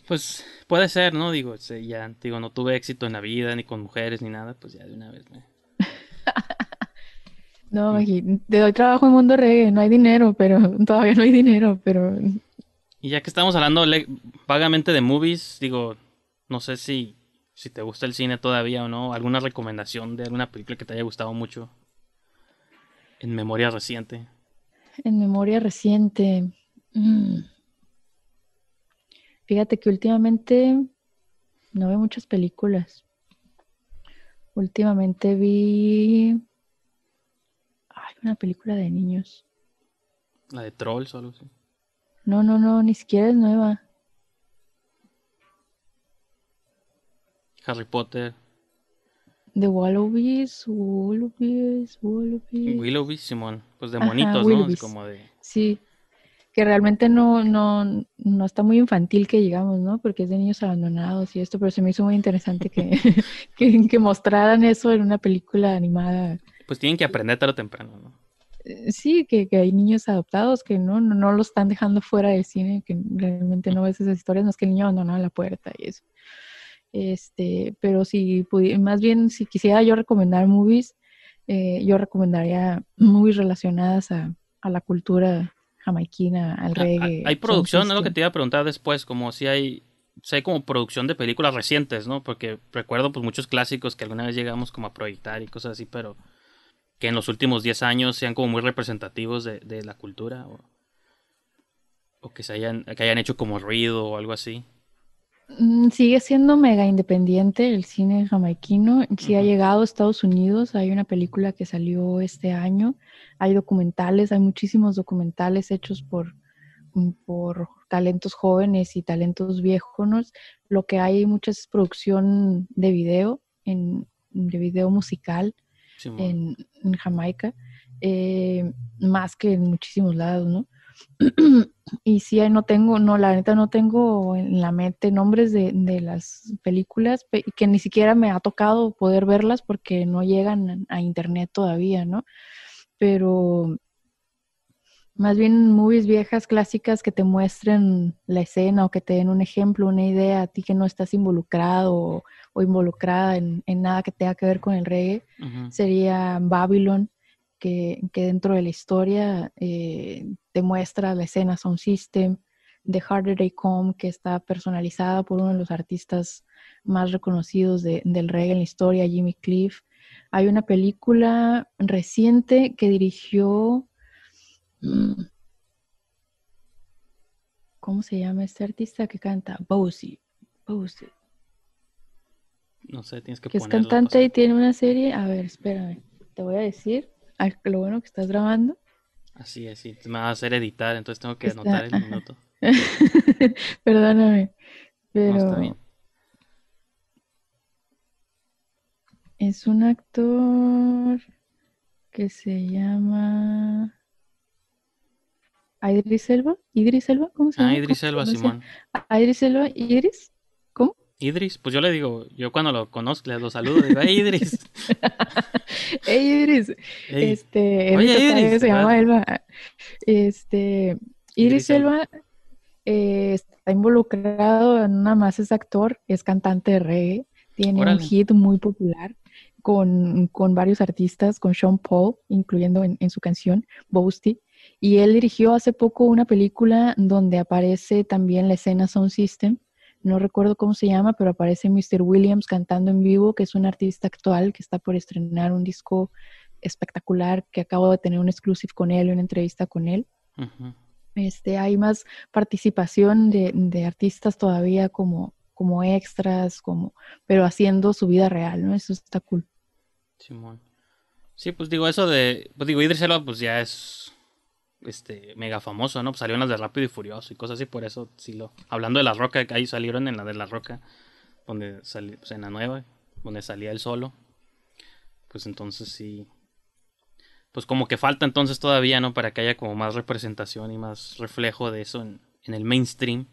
S3: Pues puede ser, ¿no? Digo, sí, ya, digo, no tuve éxito en la vida, ni con mujeres, ni nada, pues ya de una vez me... <laughs>
S4: No, te doy trabajo en Mundo Reggae, no hay dinero, pero <laughs> todavía no hay dinero, pero
S3: Y ya que estamos hablando vagamente de movies, digo, no sé si, si te gusta el cine todavía o no, alguna recomendación de alguna película que te haya gustado mucho en memoria reciente.
S4: en memoria reciente. mm, Fíjate que últimamente no veo muchas películas. Últimamente vi una película de niños.
S3: La de Trolls o algo así.
S4: No, no, no, ni siquiera es nueva.
S3: Harry Potter,
S4: The Wallabies, Wallabies, Wallabies.
S3: Willoughby, Simón, pues de
S4: Ajá,
S3: monitos, ¿no?
S4: Willoughbys.
S3: como de...
S4: Sí, que realmente no, no, no está muy infantil que digamos, ¿no? Porque es de niños abandonados y esto, pero se me hizo muy interesante que, <laughs> que, que mostraran eso en una película animada.
S3: Pues tienen que aprender tarde o temprano, ¿no?
S4: Eh, Sí, que, que hay niños adoptados que no, no, no lo están dejando fuera del cine, que realmente no ves esas historias, no es que el niño abandonaba la puerta y eso. Este, pero si más bien si quisiera yo recomendar movies, eh, yo recomendaría movies relacionadas a, a la cultura jamaiquina, al
S3: Ah,
S4: reggae.
S3: ah, Hay
S4: sound
S3: producción, es lo que te iba a preguntar después, como si hay, si hay como producción de películas recientes, ¿no? Porque recuerdo pues muchos clásicos que alguna vez llegamos como a proyectar y cosas así, pero que en los últimos 10 años sean como muy representativos de, de la cultura o, o que se hayan, que hayan hecho como ruido o algo así.
S4: Mm, Sigue siendo mega independiente el cine jamaiquino. Sí ha
S3: Ujú.
S4: llegado a Estados Unidos. Hay una película que salió este año. Hay documentales, hay muchísimos documentales hechos por, mm, por talentos jóvenes y talentos viejos. Lo que hay mucha es producción de video, en, de video musical En, Jamaica, eh, más que en muchísimos lados, ¿no? <clears throat> y sí, no tengo, no, la neta no tengo en la mente nombres de, de las películas pe- que ni siquiera me ha tocado poder verlas porque no llegan a internet todavía, ¿no? Pero más bien movies viejas, clásicas que te muestren la escena o que te den un ejemplo, una idea a ti que no estás involucrado o, o involucrada en, en nada que tenga que ver con el reggae sería Babylon, que, que dentro de la historia eh, te muestra la escena Sound System, The Harder They Come, que está personalizada por uno de los artistas más reconocidos de- del reggae en la historia, Jimmy Cliff. Hay una película reciente que dirigió... mm, ¿Cómo se llama este artista que canta? Bowsy. Bowsy.
S3: No sé, tienes que
S4: que es cantante y tiene una serie. A ver, espérame, te voy a decir. Lo bueno que estás grabando.
S3: Así es, sí. Me va a hacer editar, entonces tengo que
S4: Está-
S3: anotar el minuto. <laughs>
S4: Perdóname,
S3: No,
S4: pero
S3: está bien.
S4: es un actor que se llama Idris Elba. ¿Idris Elba? ¿Cómo se llama?
S3: Ah, Idris
S4: ¿Cómo se
S3: Elba? Simón.
S4: Idris Elba, ¿Idris? ¿Cómo?
S3: Idris, pues yo le digo, yo cuando lo conozco, le lo saludo, digo, hey Idris. <laughs>
S4: ¡Ey, Idris! Este,
S3: Oye,
S4: tocayo
S3: Idris,
S4: se llama. Elba. Este,
S3: Idris
S4: Idris
S3: Elba.
S4: Elba eh, está involucrado, nada más es actor, es cantante de reggae, tiene
S3: Órale.
S4: un hit muy popular con, con varios artistas, con Sean Paul, incluyendo en, en su canción Boasty. Y él dirigió hace poco una película donde aparece también la escena Sound System. No recuerdo cómo se llama, pero aparece Mr. Williams cantando en vivo, que es un artista actual que está por estrenar un disco espectacular, que acabo de tener un exclusive con él, una entrevista con él. Este, hay más participación de, de artistas todavía como, como extras, como, pero haciendo su vida real, ¿no? Eso está cool.
S3: Simón. Sí, pues digo, eso de. Pues digo, Idris Elba, pues ya es. Este, mega famoso, ¿no? Pues salió en las de Rápido y Furioso y cosas así, por eso sí lo. Hablando de La Roca, ahí salieron en la de La Roca, donde salió, pues en la nueva, donde salía él solo. Pues entonces sí. Pues como que falta entonces todavía, ¿no? Para que haya como más representación y más reflejo de eso en, en el mainstream.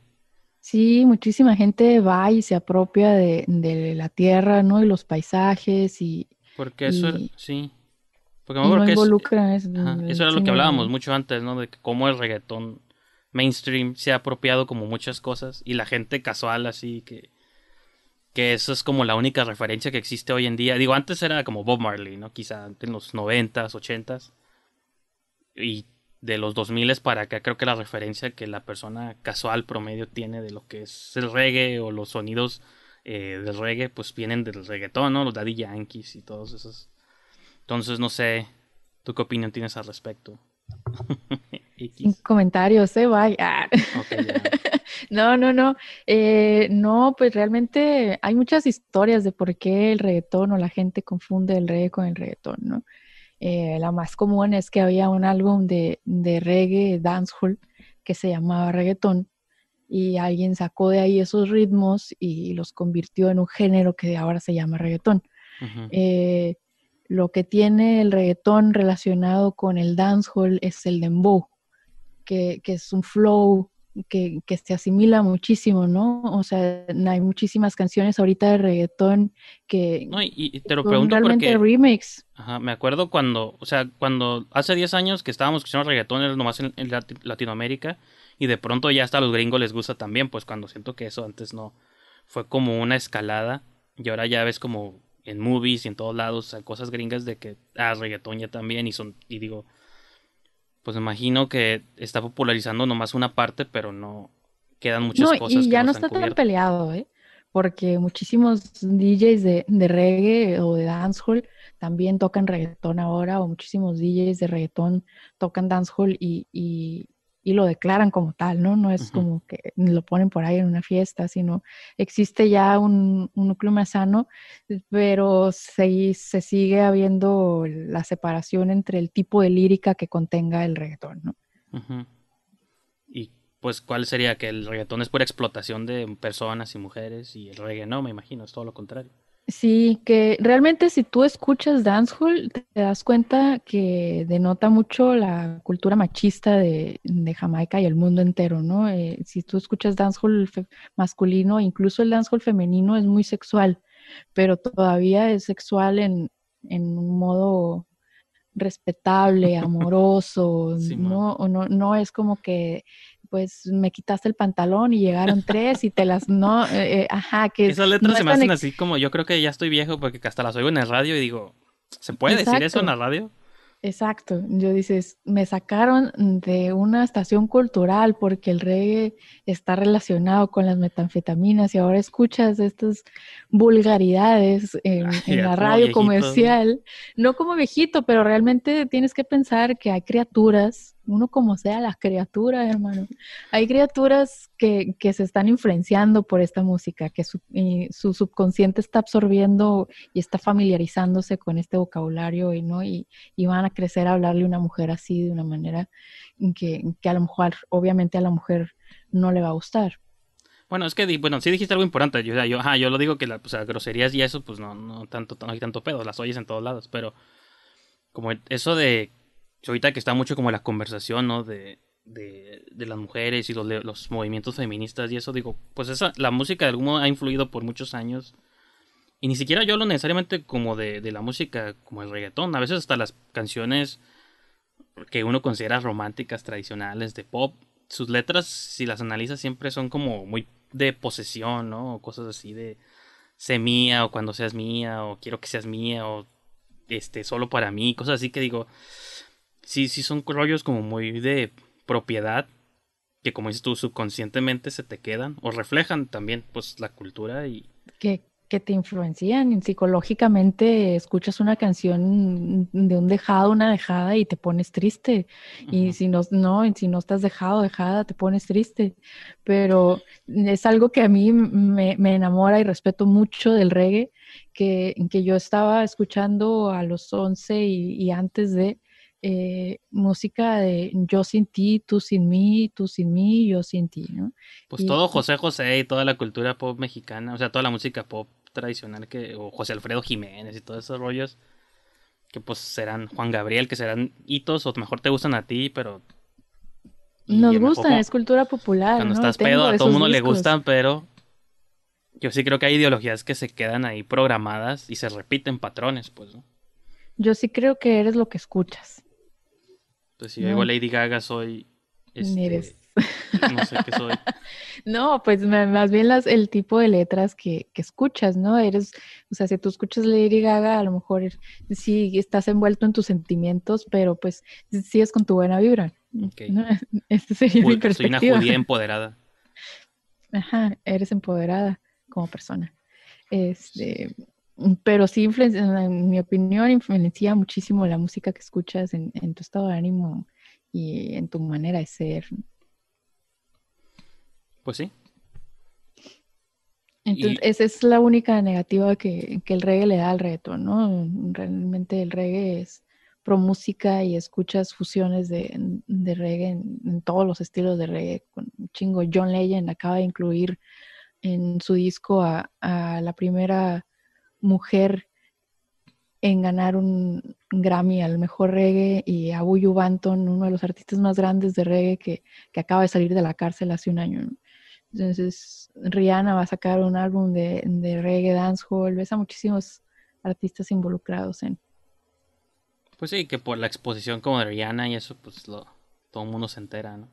S4: Sí, muchísima gente va y se apropia de, de la tierra, ¿no? Y los paisajes y...
S3: Porque eso,
S4: y-
S3: sí. Porque me acuerdo
S4: no
S3: que
S4: involucra es-
S3: Ajá, Eso era lo que hablábamos mucho antes, ¿no? De que cómo el reggaetón mainstream se ha apropiado como muchas cosas y la gente casual así que que eso es como la única referencia que existe hoy en día. Digo, antes era como Bob Marley, ¿no? Quizá en los noventas, ochentas y de los 2000 para acá creo que la referencia que la persona casual promedio tiene de lo que es el reggae o los sonidos eh, del reggae pues vienen del reggaetón, ¿no? Los Daddy Yankees y todos esos. Entonces no sé, ¿tú qué opinión tienes al respecto? <laughs>
S4: Sin comentarios, ¿eh? Bye. Ah.
S3: Ok, ya. <laughs>
S4: No, no, no. Eh, no, pues realmente hay muchas historias de por qué el reggaetón o la gente confunde el reggae con el reggaetón, ¿no? Eh, la más común es que había un álbum de, de reggae dancehall que se llamaba reggaetón y alguien sacó de ahí esos ritmos y los convirtió en un género que ahora se llama reggaetón. Eh, lo que tiene el reggaetón relacionado con el dancehall es el dembow, que, que es un flow que, que se asimila muchísimo, ¿no? O sea, hay muchísimas canciones ahorita de reggaetón que
S3: No, y, y te lo
S4: son
S3: pregunto
S4: realmente
S3: porque
S4: remix.
S3: Ajá, me acuerdo cuando, o sea, cuando hace 10 años que estábamos escuchando reggaetón era nomás en, en Lati- Latinoamérica y de pronto ya hasta a los gringos les gusta también, pues cuando siento que eso antes no fue como una escalada y ahora ya ves como en movies y en todos lados, sea, cosas gringas de que ah, reggaetón ya también y son y digo, pues me imagino que está popularizando nomás una parte, pero no quedan muchas
S4: No,
S3: cosas
S4: y
S3: que
S4: ya no está tan peleado, ¿eh? Porque muchísimos DJs de, de reggae o de dancehall también tocan reggaetón ahora, o muchísimos DJs de reggaetón tocan dancehall y, y, y lo declaran como tal, ¿no? No es como que lo ponen por ahí en una fiesta, sino existe ya un, un núcleo más sano, pero se, se sigue habiendo la separación entre el tipo de lírica que contenga el reggaetón, ¿no?
S3: Y pues, ¿cuál sería? Que el reggaetón es pura explotación de personas y mujeres y el reggae no, me imagino, es todo lo contrario.
S4: Sí, que realmente si tú escuchas dancehall, te das cuenta que denota mucho la cultura machista de, de Jamaica y el mundo entero, ¿no? Eh, si tú escuchas dancehall masculino, incluso el dancehall femenino es muy sexual, pero todavía es sexual en, en un modo respetable, <laughs> amoroso. ¿no? O no, no es como que pues me quitaste el pantalón y llegaron tres y te las no, eh, eh, ajá, que
S3: Esas letras
S4: no
S3: se me hacen así como, yo creo que ya estoy viejo porque hasta las oigo en el radio y digo, ¿se puede decir eso en la radio?
S4: Exacto, yo dices, me sacaron de una estación cultural porque el reggae está relacionado con las metanfetaminas y ahora escuchas estas vulgaridades en,
S3: ya
S4: la radio comercial, no como viejito, pero realmente tienes que pensar que hay criaturas, uno como sea la criatura, hermano, hay criaturas que, que se están influenciando por esta música, que su, subconsciente está absorbiendo y está familiarizándose con este vocabulario y no y, y van a crecer a hablarle a una mujer así de una manera que, que a lo mejor, obviamente a la mujer no le va a gustar.
S3: Bueno, es que, bueno, sí dijiste algo importante. Yo, yo, yo lo digo que la, o sea, groserías y eso, pues no, no tanto, no hay tanto pedo, las oyes en todos lados, pero como eso de, ahorita que está mucho como la conversación, ¿no? De, de, las mujeres y los, los movimientos feministas y eso, digo, pues esa, la música de algún modo ha influido por muchos años. Y ni siquiera yo hablo necesariamente como de, de la música, como el reggaetón. A veces hasta las canciones que uno considera románticas, tradicionales, de pop, sus letras, si las analizas, siempre son como muy de posesión, ¿no? Cosas así de sé mía, o cuando seas mía, o quiero que seas mía, o este, solo para mí, cosas así que digo, sí, sí son rollos como muy de propiedad, que como dices tú, subconscientemente se te quedan, o reflejan también, pues, la cultura y...
S4: Que, que te influencian psicológicamente, escuchas una canción de un dejado, una dejada y te pones triste. Y si no, no, y si no estás dejado, dejada, te pones triste. Pero es algo que a mí me, me enamora y respeto mucho del reggae, que, que yo estaba escuchando a los 11 y, antes de eh, música de yo sin ti, tú sin mí, tú sin mí, yo sin ti, ¿no?
S3: Pues todo José José y toda la cultura pop mexicana, o sea, toda la música pop tradicional que, o José Alfredo Jiménez y todos esos rollos, que pues serán Juan Gabriel, que serán hitos, o mejor te gustan a ti, pero...
S4: Nos gustan, es cultura popular.
S3: Cuando estás pedo, a todo el mundo le gustan, pero yo sí creo que hay ideologías que se quedan ahí programadas y se repiten patrones, pues, ¿no?
S4: Yo sí creo que eres lo que escuchas.
S3: Pues si yo digo Lady Gaga, soy. Este, no sé qué soy. <laughs>
S4: no, pues más bien las, el tipo de letras que, que, escuchas, ¿no? Eres, o sea, si tú escuchas Lady Gaga, a lo mejor sí estás envuelto en tus sentimientos, pero pues sigues con tu buena vibra. Okay. <laughs> Este sería mi perspectiva.
S3: Soy una judía <laughs> empoderada.
S4: Ajá, eres empoderada como persona. Este, pero sí, en mi opinión, influencia muchísimo la música que escuchas en, tu estado de ánimo y en tu manera de ser.
S3: Pues sí.
S4: Entonces, esa es la única negativa que, el reggae le da al reto, ¿no? Realmente el reggae es pro música y escuchas fusiones de, reggae en, todos los estilos de reggae. Con chingo, John Legend acaba de incluir en su disco a, la primera mujer en ganar un Grammy al mejor reggae y a Buju Banton, uno de los artistas más grandes de reggae que, acaba de salir de la cárcel hace un año. Entonces, Rihanna va a sacar un álbum de, de reggae dancehall, ves a muchísimos artistas involucrados en.
S3: Pues sí, que por la exposición como de Rihanna y eso, pues todo el mundo se entera, ¿no?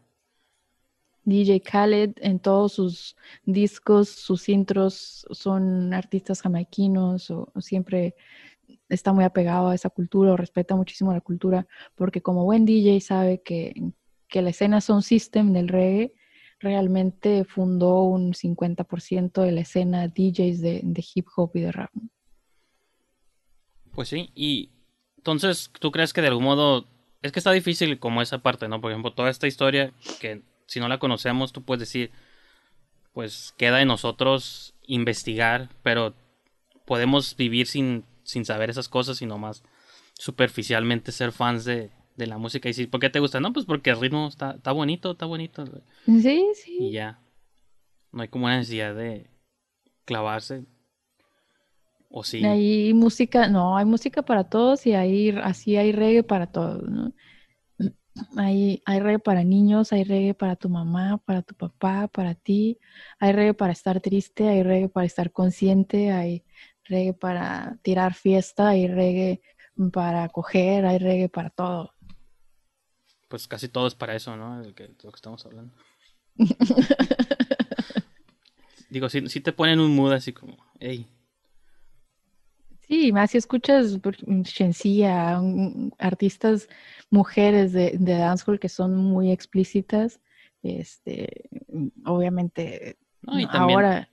S4: DJ Khaled en todos sus discos, sus intros son artistas jamaiquinos o, siempre está muy apegado a esa cultura o respeta muchísimo la cultura porque como buen DJ sabe que, la escena son system del reggae, realmente fundó un 50% de la escena DJs de, de, hip hop y de rap.
S3: Pues sí, y entonces, ¿tú crees que de algún modo es que está difícil como esa parte, ¿no? Por ejemplo, toda esta historia que si no la conocemos, tú puedes decir, pues queda en nosotros investigar, pero podemos vivir sin, sin saber esas cosas, sino más superficialmente ser fans de, de la música y decir, ¿por qué te gusta? No, pues porque el ritmo está, está bonito, está bonito.
S4: Sí, sí.
S3: Y ya. No hay como una necesidad de clavarse. O sí.
S4: Hay música, no, hay música para todos y hay, así hay reggae para todos, ¿no? Hay, hay reggae para niños, hay reggae para tu mamá, para tu papá, para ti. Hay reggae para estar triste, hay reggae para estar consciente, hay reggae para tirar fiesta, hay reggae para coger, hay reggae para todo.
S3: Pues casi todo es para eso, ¿no? El que, lo que estamos hablando. <laughs> Digo, si, si te ponen un mood así como, hey,
S4: Sí, más si escuchas Shensia, artistas mujeres de, de dancehall que son muy explícitas, este, obviamente ahora...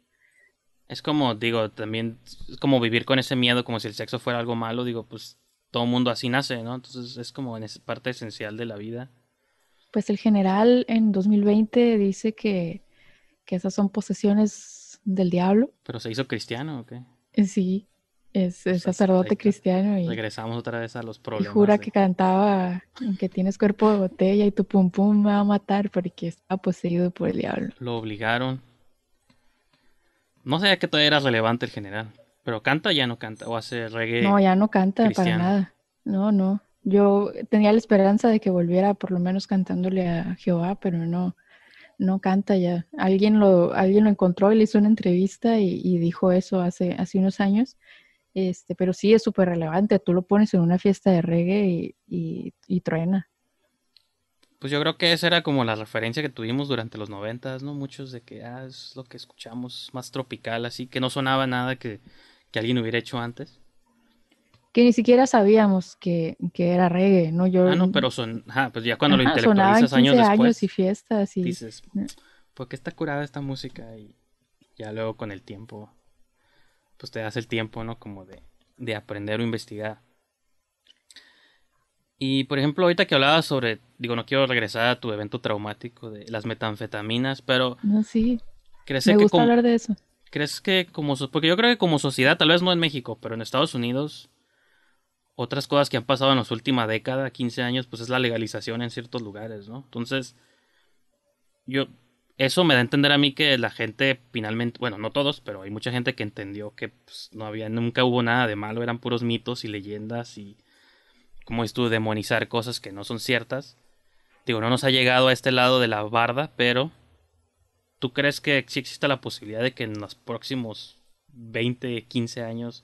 S3: Es como, digo, también es como vivir con ese miedo, como si el sexo fuera algo malo, digo, pues todo mundo así nace, ¿no? Entonces es como en esa parte esencial de la vida.
S4: Pues el general en 2020 dice que, que esas son posesiones del diablo.
S3: ¿Pero se hizo cristiano o qué?
S4: Sí. Es, sacerdote cristiano y
S3: regresamos otra vez a los problemas.
S4: jura que cantaba que tienes cuerpo de botella y tu pum pum me va a matar porque está poseído por el diablo.
S3: Lo obligaron. No sabía que todavía era relevante el general, pero canta ya no canta o hace reggae.
S4: No, ya no canta para nada. No, no. Yo tenía la esperanza de que volviera por lo menos cantándole a Jehová, pero no, no canta ya. Alguien lo, alguien lo encontró y le hizo una entrevista y, y dijo eso hace, hace unos años este, pero sí es súper relevante. Tú lo pones en una fiesta de reggae y, y, truena.
S3: Pues yo creo que esa era como la referencia que tuvimos durante los noventas, ¿no? Muchos de que ah, es lo que escuchamos más tropical, así que no sonaba nada que, alguien hubiera hecho antes.
S4: Que ni siquiera sabíamos que, era reggae, ¿no? Yo,
S3: ah, no, pero son, pues ya cuando lo intelectualizas años después.
S4: años y fiestas y...
S3: Dices, ¿por qué está curada esta música? Y ya luego con el tiempo pues te das el tiempo, ¿no? Como de, aprender o investigar. Y por ejemplo, ahorita que hablabas sobre, digo, no quiero regresar a tu evento traumático de las metanfetaminas, pero...
S4: No, sí. Me gusta hablar de eso.
S3: ¿Crees que como... Porque yo creo que como sociedad, tal vez no en México, pero en Estados Unidos, otras cosas que han pasado en los última década, 15 años, pues es la legalización en ciertos lugares, ¿no? Entonces, yo... Eso me da a entender a mí que la gente finalmente, bueno, no todos, pero hay mucha gente que entendió que pues, no había, nunca hubo nada de malo, eran puros mitos y leyendas y, como es tú, demonizar cosas que no son ciertas. Digo, no nos ha llegado a este lado de la barda, pero ¿tú crees que sí existe la posibilidad de que en los próximos 20, 15 años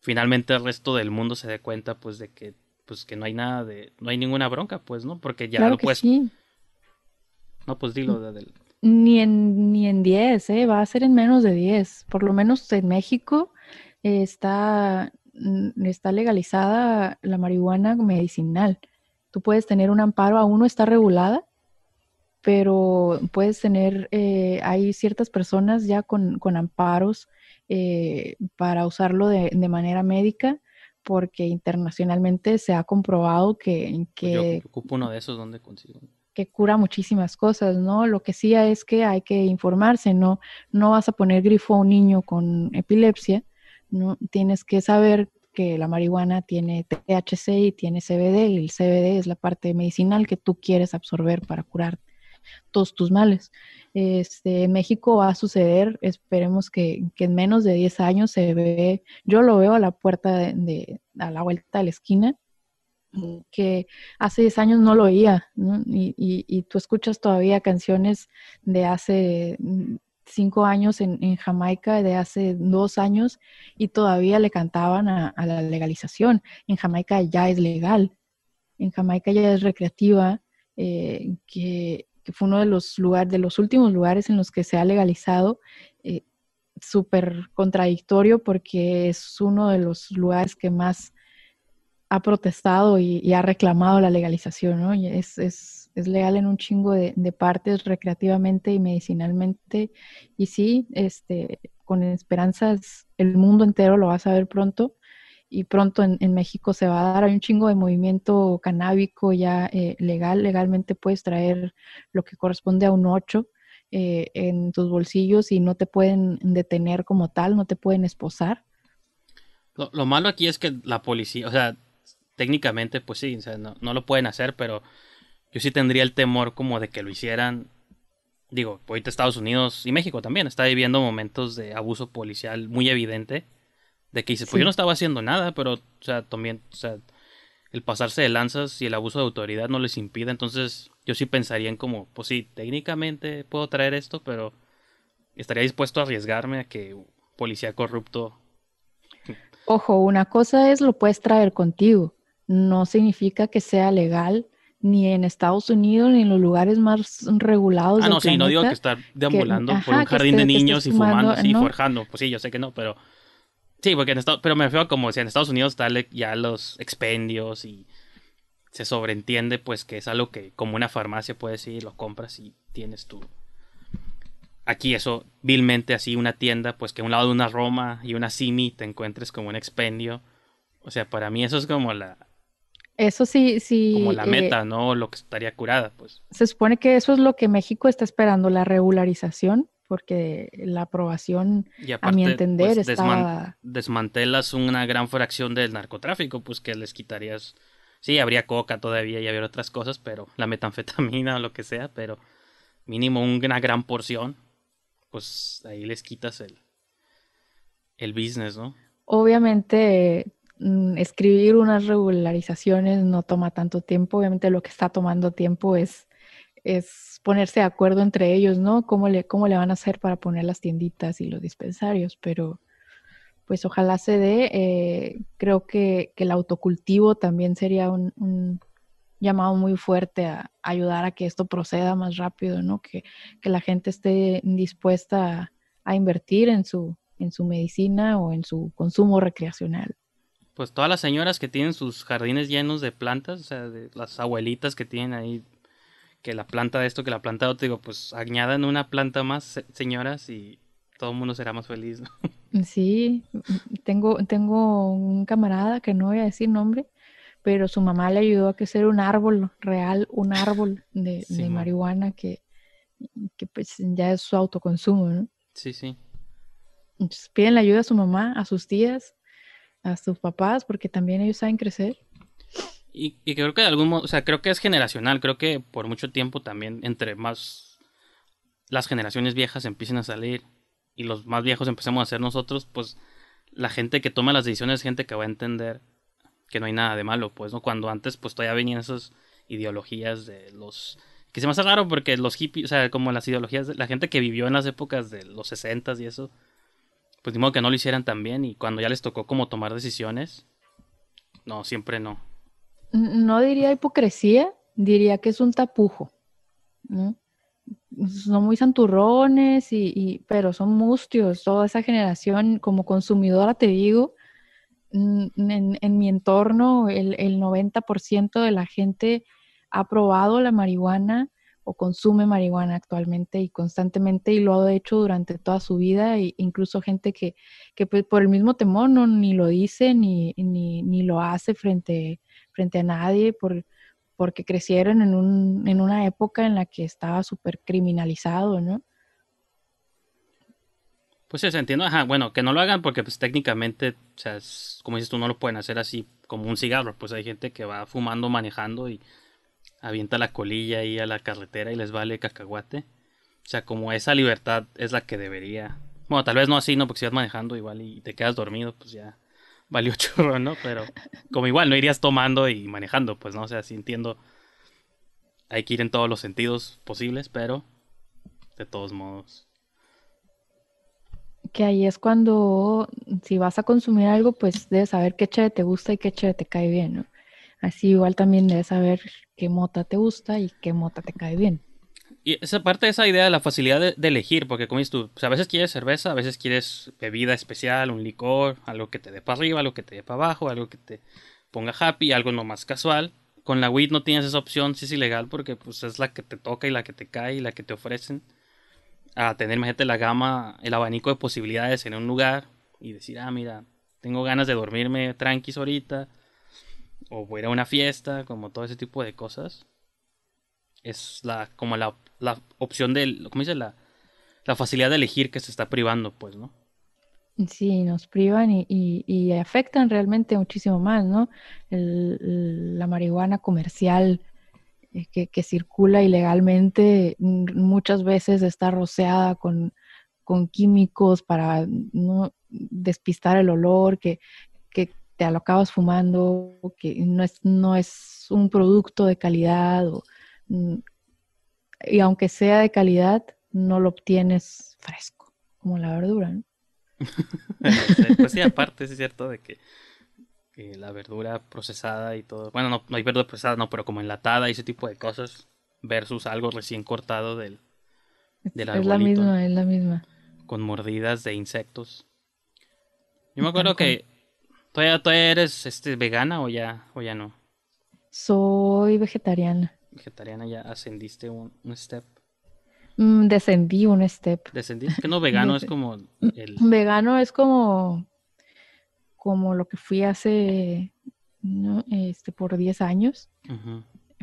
S3: finalmente el resto del mundo se dé cuenta pues de que pues que no hay nada de no hay ninguna bronca, pues, ¿no? Porque ya
S4: Claro
S3: lo puedes
S4: sí.
S3: No, pues dilo de, del-
S4: Ni en, ni en 10, ¿eh? Va a ser en menos de 10. Por lo menos en México eh, está, mm, está legalizada la marihuana medicinal. Tú puedes tener un amparo, aún no está regulada, pero puedes tener, eh, hay ciertas personas ya con, con amparos eh, para usarlo de, de manera médica, porque internacionalmente se ha comprobado que,
S3: pues,
S4: que
S3: yo, yo ocupo uno de esos donde consigo.
S4: Que cura muchísimas cosas, ¿no? Lo que sí es que hay que informarse, ¿no? No vas a poner grifo a un niño con epilepsia, ¿no? Tienes que saber que la marihuana tiene THC y tiene CBD, y el CBD es la parte medicinal que tú quieres absorber para curar todos tus males. Este, México va a suceder, esperemos que, que en menos de 10 años se ve, yo lo veo a la puerta de, de- a la vuelta de la esquina, que hace 10 años no lo oía. Y, y- tú escuchas todavía canciones de hace 5 años en, en Jamaica, de hace 2 años, y todavía le cantaban a, la legalización. En Jamaica ya es legal, en Jamaica ya es recreativa, eh, que, fue uno de los de los últimos lugares en los que se ha legalizado. eh, súper contradictorio porque es uno de los lugares que más ha protestado y, ha reclamado la legalización, ¿no? Es, es, es legal en un chingo de, partes recreativamente y medicinalmente. Y sí, este, con esperanzas, el mundo entero lo va a saber pronto. Y pronto en, México se va a dar, hay un chingo de movimiento canábico ya eh, legal, legalmente puedes traer lo que corresponde a un 8 eh, en tus bolsillos y no te pueden detener como tal, no te pueden esposar.
S3: Lo malo aquí es que la policía, o sea, técnicamente, pues sí, o sea, no, no lo pueden hacer, pero yo sí tendría el temor como de que lo hicieran. Digo, ahorita Estados Unidos y México también está viviendo momentos de abuso policial muy evidente. De que dices, pues
S4: Sí.
S3: yo no estaba haciendo nada, pero, o sea, también, o sea, el pasarse de lanzas y el abuso de autoridad no les impide. Entonces, yo sí pensaría en como, pues sí, técnicamente puedo traer esto, pero estaría dispuesto a arriesgarme a que un policía corrupto
S4: Ojo, una cosa es lo puedes traer contigo, no significa que sea legal ni en Estados Unidos ni en los lugares más regulados
S3: Ah,
S4: del
S3: no, sí, no digo
S4: planeta.
S3: que estar deambulando
S4: ajá,
S3: por un
S4: que
S3: jardín de
S4: esté-
S3: niños y fumando,
S4: no.
S3: forjando. Pues sí, yo sé que no, pero. Sí, porque en Estados pero me refiero a como si en Estados Unidos tal ya los expendios y se sobreentiende pues que es algo que como una farmacia puedes ir, lo compras y tienes tú. Aquí eso, vilmente así, una tienda, pues que a un lado de una Roma y una Simi te encuentres como un expendio. O sea, para mí eso es como la,
S4: Eso sí, sí.
S3: como la
S4: eh,
S3: meta, ¿no? Lo que estaría curada, pues.
S4: se supone que eso es lo que México está esperando, la regularización, porque la aprobación,
S3: Y
S4: a mi
S3: aparte,
S4: entender,
S3: pues,
S4: estaba...
S3: desmantelas una gran fracción del narcotráfico, pues que les quitarías. Sí, habría coca todavía y habría otras cosas, pero la metanfetamina o lo que sea, pero mínimo una gran porción, pues ahí les quitas el, el business, ¿no?
S4: Obviamente, escribir unas regularizaciones no toma tanto tiempo. Obviamente, lo que está tomando tiempo es, ponerse de acuerdo entre ellos, ¿no? ¿Cómo le, van a hacer para poner las tienditas y los dispensarios? Pero, pues, ojalá se dé. Eh, creo que, el autocultivo también sería un, llamado muy fuerte a ayudar a que esto proceda más rápido, ¿no? Que, la gente esté dispuesta a, invertir en su medicina o en su consumo recreacional.
S3: Pues todas las señoras que tienen sus jardines llenos de plantas, o sea, de las abuelitas que tienen ahí, que la planta de esto, que la planta de otro, digo, pues añadan una planta más, se- señoras, y todo el mundo será más feliz, ¿no? <laughs>
S4: Sí, tengo, tengo un camarada que no voy a decir nombre, pero su mamá le ayudó a crecer un árbol real, un árbol de, marihuana que, que pues ya es su autoconsumo, ¿no?
S3: Sí, sí.
S4: Entonces, piden la ayuda a su mamá, a sus tías, a sus papás, porque también ellos saben crecer.
S3: Y, y creo que de algún modo, o sea, creo que es generacional, creo que por mucho tiempo también, entre más las generaciones viejas empiecen a salir y los más viejos empecemos a ser nosotros, pues la gente que toma las decisiones es gente que va a entender que no hay nada de malo, pues, ¿no? Cuando antes, pues todavía venían esas ideologías de los... Que se me hace raro porque los hippies, o sea, como las ideologías de la gente que vivió en las épocas de los 60 y eso, pues ni modo que no lo hicieran tan bien y cuando ya les tocó como tomar decisiones, no, siempre no.
S4: No diría hipocresía, diría que es un tapujo, ¿no? Son muy santurrones, y, pero son mustios, toda esa generación como consumidora, te digo, en, en mi entorno el, el 90% de la gente ha probado la marihuana o consume marihuana actualmente y constantemente y lo ha hecho durante toda su vida, e incluso gente que, que pues, por el mismo temor no ni lo dice ni, ni, ni lo hace frente, frente a nadie por, porque crecieron en, un, en una época en la que estaba súper criminalizado, ¿no?
S3: Pues sí, se ajá, bueno, que no lo hagan porque pues técnicamente, o sea, como dices tú, no lo pueden hacer así como un cigarro, pues hay gente que va fumando, manejando y avienta la colilla ahí a la carretera y les vale cacahuate. O sea, como esa libertad es la que debería. Bueno, tal vez no así, ¿no? Porque si vas manejando igual y te quedas dormido, pues ya <laughs> valió chorro, ¿no? Pero como igual no irías tomando y manejando, pues, ¿no? O sea, sí entiendo. Hay que ir en todos los sentidos posibles, pero de todos modos.
S4: Que ahí es cuando, si vas a consumir algo, pues debes saber qué chévere te gusta y qué chévere te cae bien, ¿no? Así igual también debes saber qué mota te gusta y qué mota te cae bien.
S3: Y esa parte esa idea de la facilidad de, elegir, porque como tú, a veces quieres cerveza, a veces quieres bebida especial, un licor, algo que te dé para arriba, algo que te dé para abajo, algo que te ponga happy, algo no más casual. Con la weed no tienes esa opción, si es ilegal, porque pues es la que te toca y la que te cae y la que te ofrecen. A tener, imagínate, la gama, el abanico de posibilidades en un lugar y decir, ah, mira, tengo ganas de dormirme tranquis ahorita, o voy a ir a una fiesta, como todo ese tipo de cosas. Es la, como la la opción de, ¿cómo dice? La, la facilidad de elegir que se está privando, pues, ¿no?
S4: Sí, nos privan y, y, afectan realmente muchísimo más, ¿no? la marihuana comercial eh, que, que, circula ilegalmente muchas veces está rociada con, con químicos para no despistar el olor, que te lo acabas fumando, que no es, no es un producto de calidad o mm, y aunque sea de calidad, no lo obtienes fresco, como la verdura, ¿no? <laughs>
S3: pues sí, <laughs> aparte es cierto de que, la verdura procesada y todo, bueno, no, no hay verdura procesada, no, pero como enlatada y ese tipo de cosas, versus algo recién cortado del,
S4: del Es la misma, es la misma.
S3: Con mordidas de insectos. Yo me acuerdo que todavía, todavía eres este vegana o ya, o ya no.
S4: Soy vegetariana
S3: vegetariana ya ascendiste un, step.
S4: Mm, descendí un step.
S3: Descendí. Que no vegano es como
S4: el... Vegano es como como lo que fui hace este por 10 años.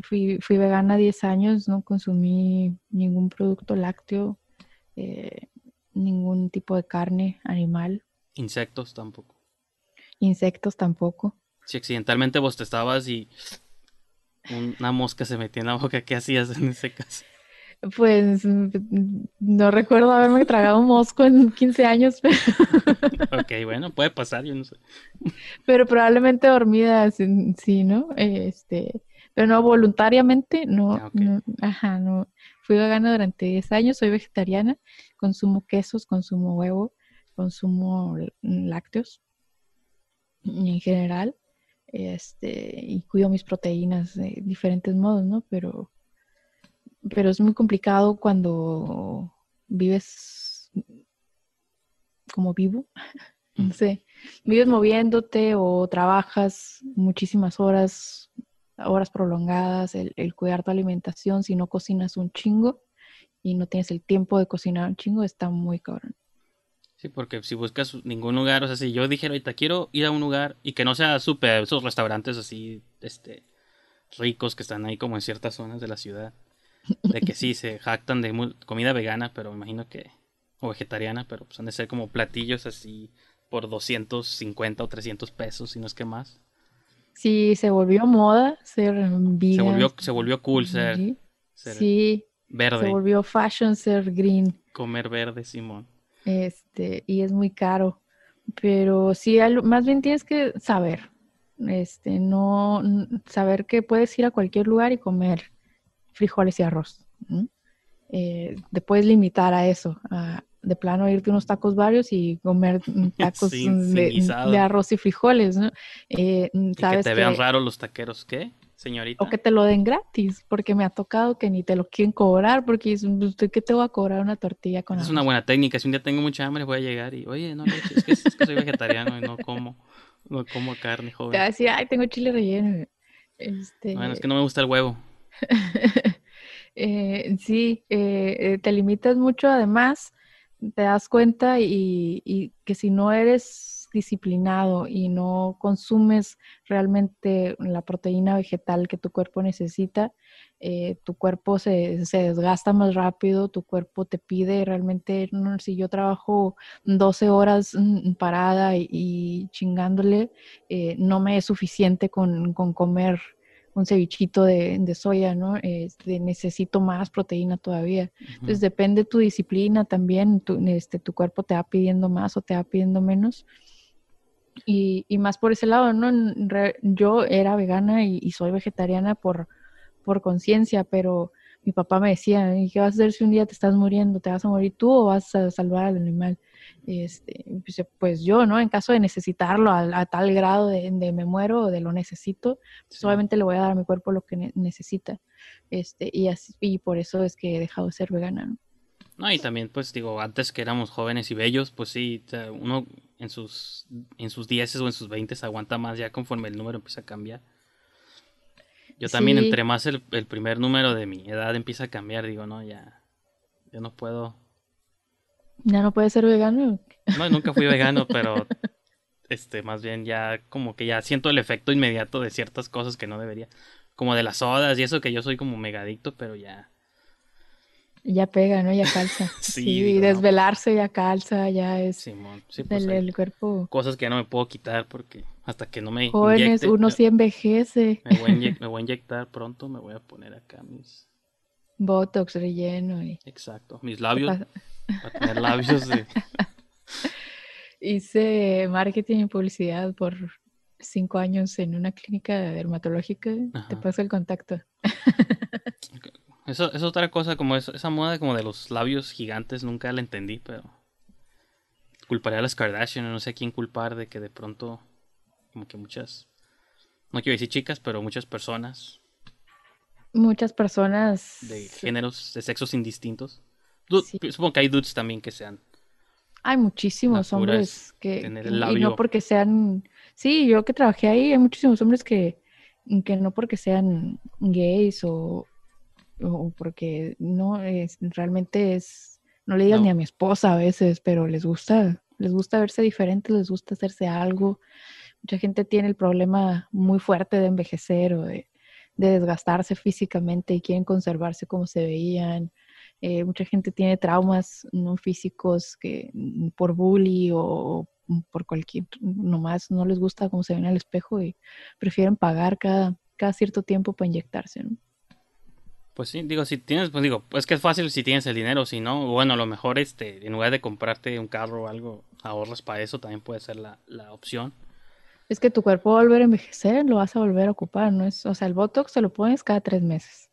S4: fui, fui vegana 10 años, no consumí ningún producto lácteo, eh, ningún tipo de carne animal.
S3: Insectos tampoco.
S4: Insectos tampoco.
S3: Si accidentalmente vos te estabas y una mosca se metía en la boca, ¿qué hacías en ese caso?
S4: Pues no recuerdo haberme tragado un mosco en 15 años. <laughs>
S3: ok, bueno, puede pasar, yo no sé.
S4: Pero probablemente dormida, sí, ¿no? Este, pero no voluntariamente, no, ah, no, ajá, no. Fui vegana durante 10 años, soy vegetariana, consumo quesos, consumo huevo, consumo lácteos en general este, y cuido mis proteínas de diferentes modos, ¿no? Pero, pero es muy complicado cuando vives como vivo, <laughs> no sé, vives moviéndote o trabajas muchísimas horas, horas prolongadas, el, el cuidar tu alimentación, si no cocinas un chingo y no tienes el tiempo de cocinar un chingo, está muy cabrón.
S3: Sí, porque si buscas ningún lugar, o sea, si yo dijera ahorita quiero ir a un lugar y que no sea súper, esos restaurantes así, este, ricos que están ahí como en ciertas zonas de la ciudad, de que sí se jactan de comida vegana, pero me imagino que o vegetariana, pero pues han de ser como platillos así por 250 o 300 pesos, si no es que más.
S4: Sí, se volvió moda ser vegan.
S3: Se volvió, se volvió cool ser,
S4: Sí,
S3: ser
S4: sí,
S3: verde,
S4: se volvió fashion ser green.
S3: comer verde, Simón.
S4: Este, y es muy caro. Pero sí, más bien tienes que saber. Este, no saber que puedes ir a cualquier lugar y comer frijoles y arroz. Eh, te puedes limitar a eso, a de plano irte unos tacos varios y comer mm, <laughs> tacos
S3: Sí,
S4: mm, de, arroz y frijoles, ¿no? Eh, mm,
S3: que te vean
S4: que-
S3: raros los taqueros, ¿qué, señorita?
S4: o que te lo den gratis, porque me ha tocado que ni te lo quieren cobrar, porque dicen, "Pues, ¿usted qué te va a cobrar una tortilla con
S3: es
S4: arroz?".
S3: una buena técnica. Si un día tengo mucha hambre, voy a llegar y, oye, no leche, es que, es que soy vegetariano y no como, no como carne,
S4: Te va a
S3: joven.
S4: decir, ay, tengo chile relleno. Este,
S3: Bueno, es que no me gusta el huevo. <laughs>
S4: eh, sí, eh, eh, te limitas mucho, además, te das cuenta y, y que si no eres disciplinado y no consumes realmente la proteína vegetal que tu cuerpo necesita, eh, tu cuerpo se, se desgasta más rápido, tu cuerpo te pide realmente, no, si yo trabajo 12 horas mm, parada y, y chingándole, eh, no me es suficiente con, con comer un cevichito de, de soya, ¿no? Este, necesito más proteína todavía. Entonces depende de tu disciplina también, tu, este, tu cuerpo te va pidiendo más o te va pidiendo menos. Y, y más por ese lado, ¿no? Yo era vegana y, y soy vegetariana por, por conciencia, pero mi papá me decía, ¿y qué vas a hacer si un día te estás muriendo? ¿Te vas a morir tú o vas a salvar al animal? Este, pues, pues yo, ¿no? En caso de necesitarlo a, a tal grado de, de me muero o de lo necesito, pues
S3: Sí.
S4: obviamente le voy a dar a mi cuerpo lo que ne- necesita. Este, y así, y por eso es que he dejado de ser vegana, ¿no?
S3: No, y también, pues digo, antes que éramos jóvenes y bellos, pues sí, uno en sus en sus dieces o en sus veintes aguanta más ya conforme el número empieza a cambiar. Yo también,
S4: Sí.
S3: entre más el, el primer número de mi edad empieza a cambiar, digo, no, ya, yo no puedo.
S4: Ya no puede ser vegano.
S3: No, nunca fui vegano, <laughs> pero este, más bien ya como que ya siento el efecto inmediato de ciertas cosas que no debería. Como de las sodas y eso que yo soy como megadicto, pero ya.
S4: Ya pega, ¿no? Ya calza. <laughs>
S3: Sí,
S4: Sí,
S3: digo, no.
S4: desvelarse ya calza, ya es
S3: Simón, sí, pues
S4: el, cuerpo.
S3: cosas que ya no me puedo quitar porque hasta que no me
S4: Jóvenes,
S3: inyecte,
S4: uno sí envejece.
S3: Me voy, a inyec- <laughs> me voy a inyectar pronto, me voy a poner acá mis,
S4: Botox relleno. Y...
S3: exacto, mis labios, para tener labios de, <laughs>
S4: Hice marketing y publicidad por cinco años en una clínica dermatológica. Te paso el contacto.
S3: Eso es otra cosa, como eso- esa moda como de los labios gigantes, nunca la entendí, pero culparía a las Kardashian, no sé a quién culpar de que de pronto, como que muchas, no quiero decir chicas, pero muchas personas
S4: Muchas personas.
S3: de géneros, de sexos indistintos, Du-
S4: Sí.
S3: supongo que hay dudes también que sean,
S4: Hay muchísimos hombres
S3: es
S4: que, y- no porque sean, sí, yo que trabajé ahí, hay muchísimos hombres que, que no porque sean gays o, o porque no, es, realmente es, no le digas
S3: No.
S4: ni a mi esposa a veces, pero les gusta, les gusta verse diferentes, les gusta hacerse algo. Mucha gente tiene el problema muy fuerte de envejecer o de, de desgastarse físicamente y quieren conservarse como se veían. Eh, mucha gente tiene traumas no físicos que mm, por bully o por cualquier, nomás no les gusta cómo se ven al espejo y prefieren pagar cada, cada cierto tiempo para inyectarse. ¿no?
S3: Pues sí, digo, si tienes, pues digo, es que es fácil si tienes el dinero, si no, bueno, a lo mejor este, en lugar de comprarte un carro o algo, ahorras para eso, también puede ser la, la opción.
S4: Es que tu cuerpo va a volver a envejecer, lo vas a volver a ocupar, ¿no? Es, o sea, el Botox te lo pones cada tres meses.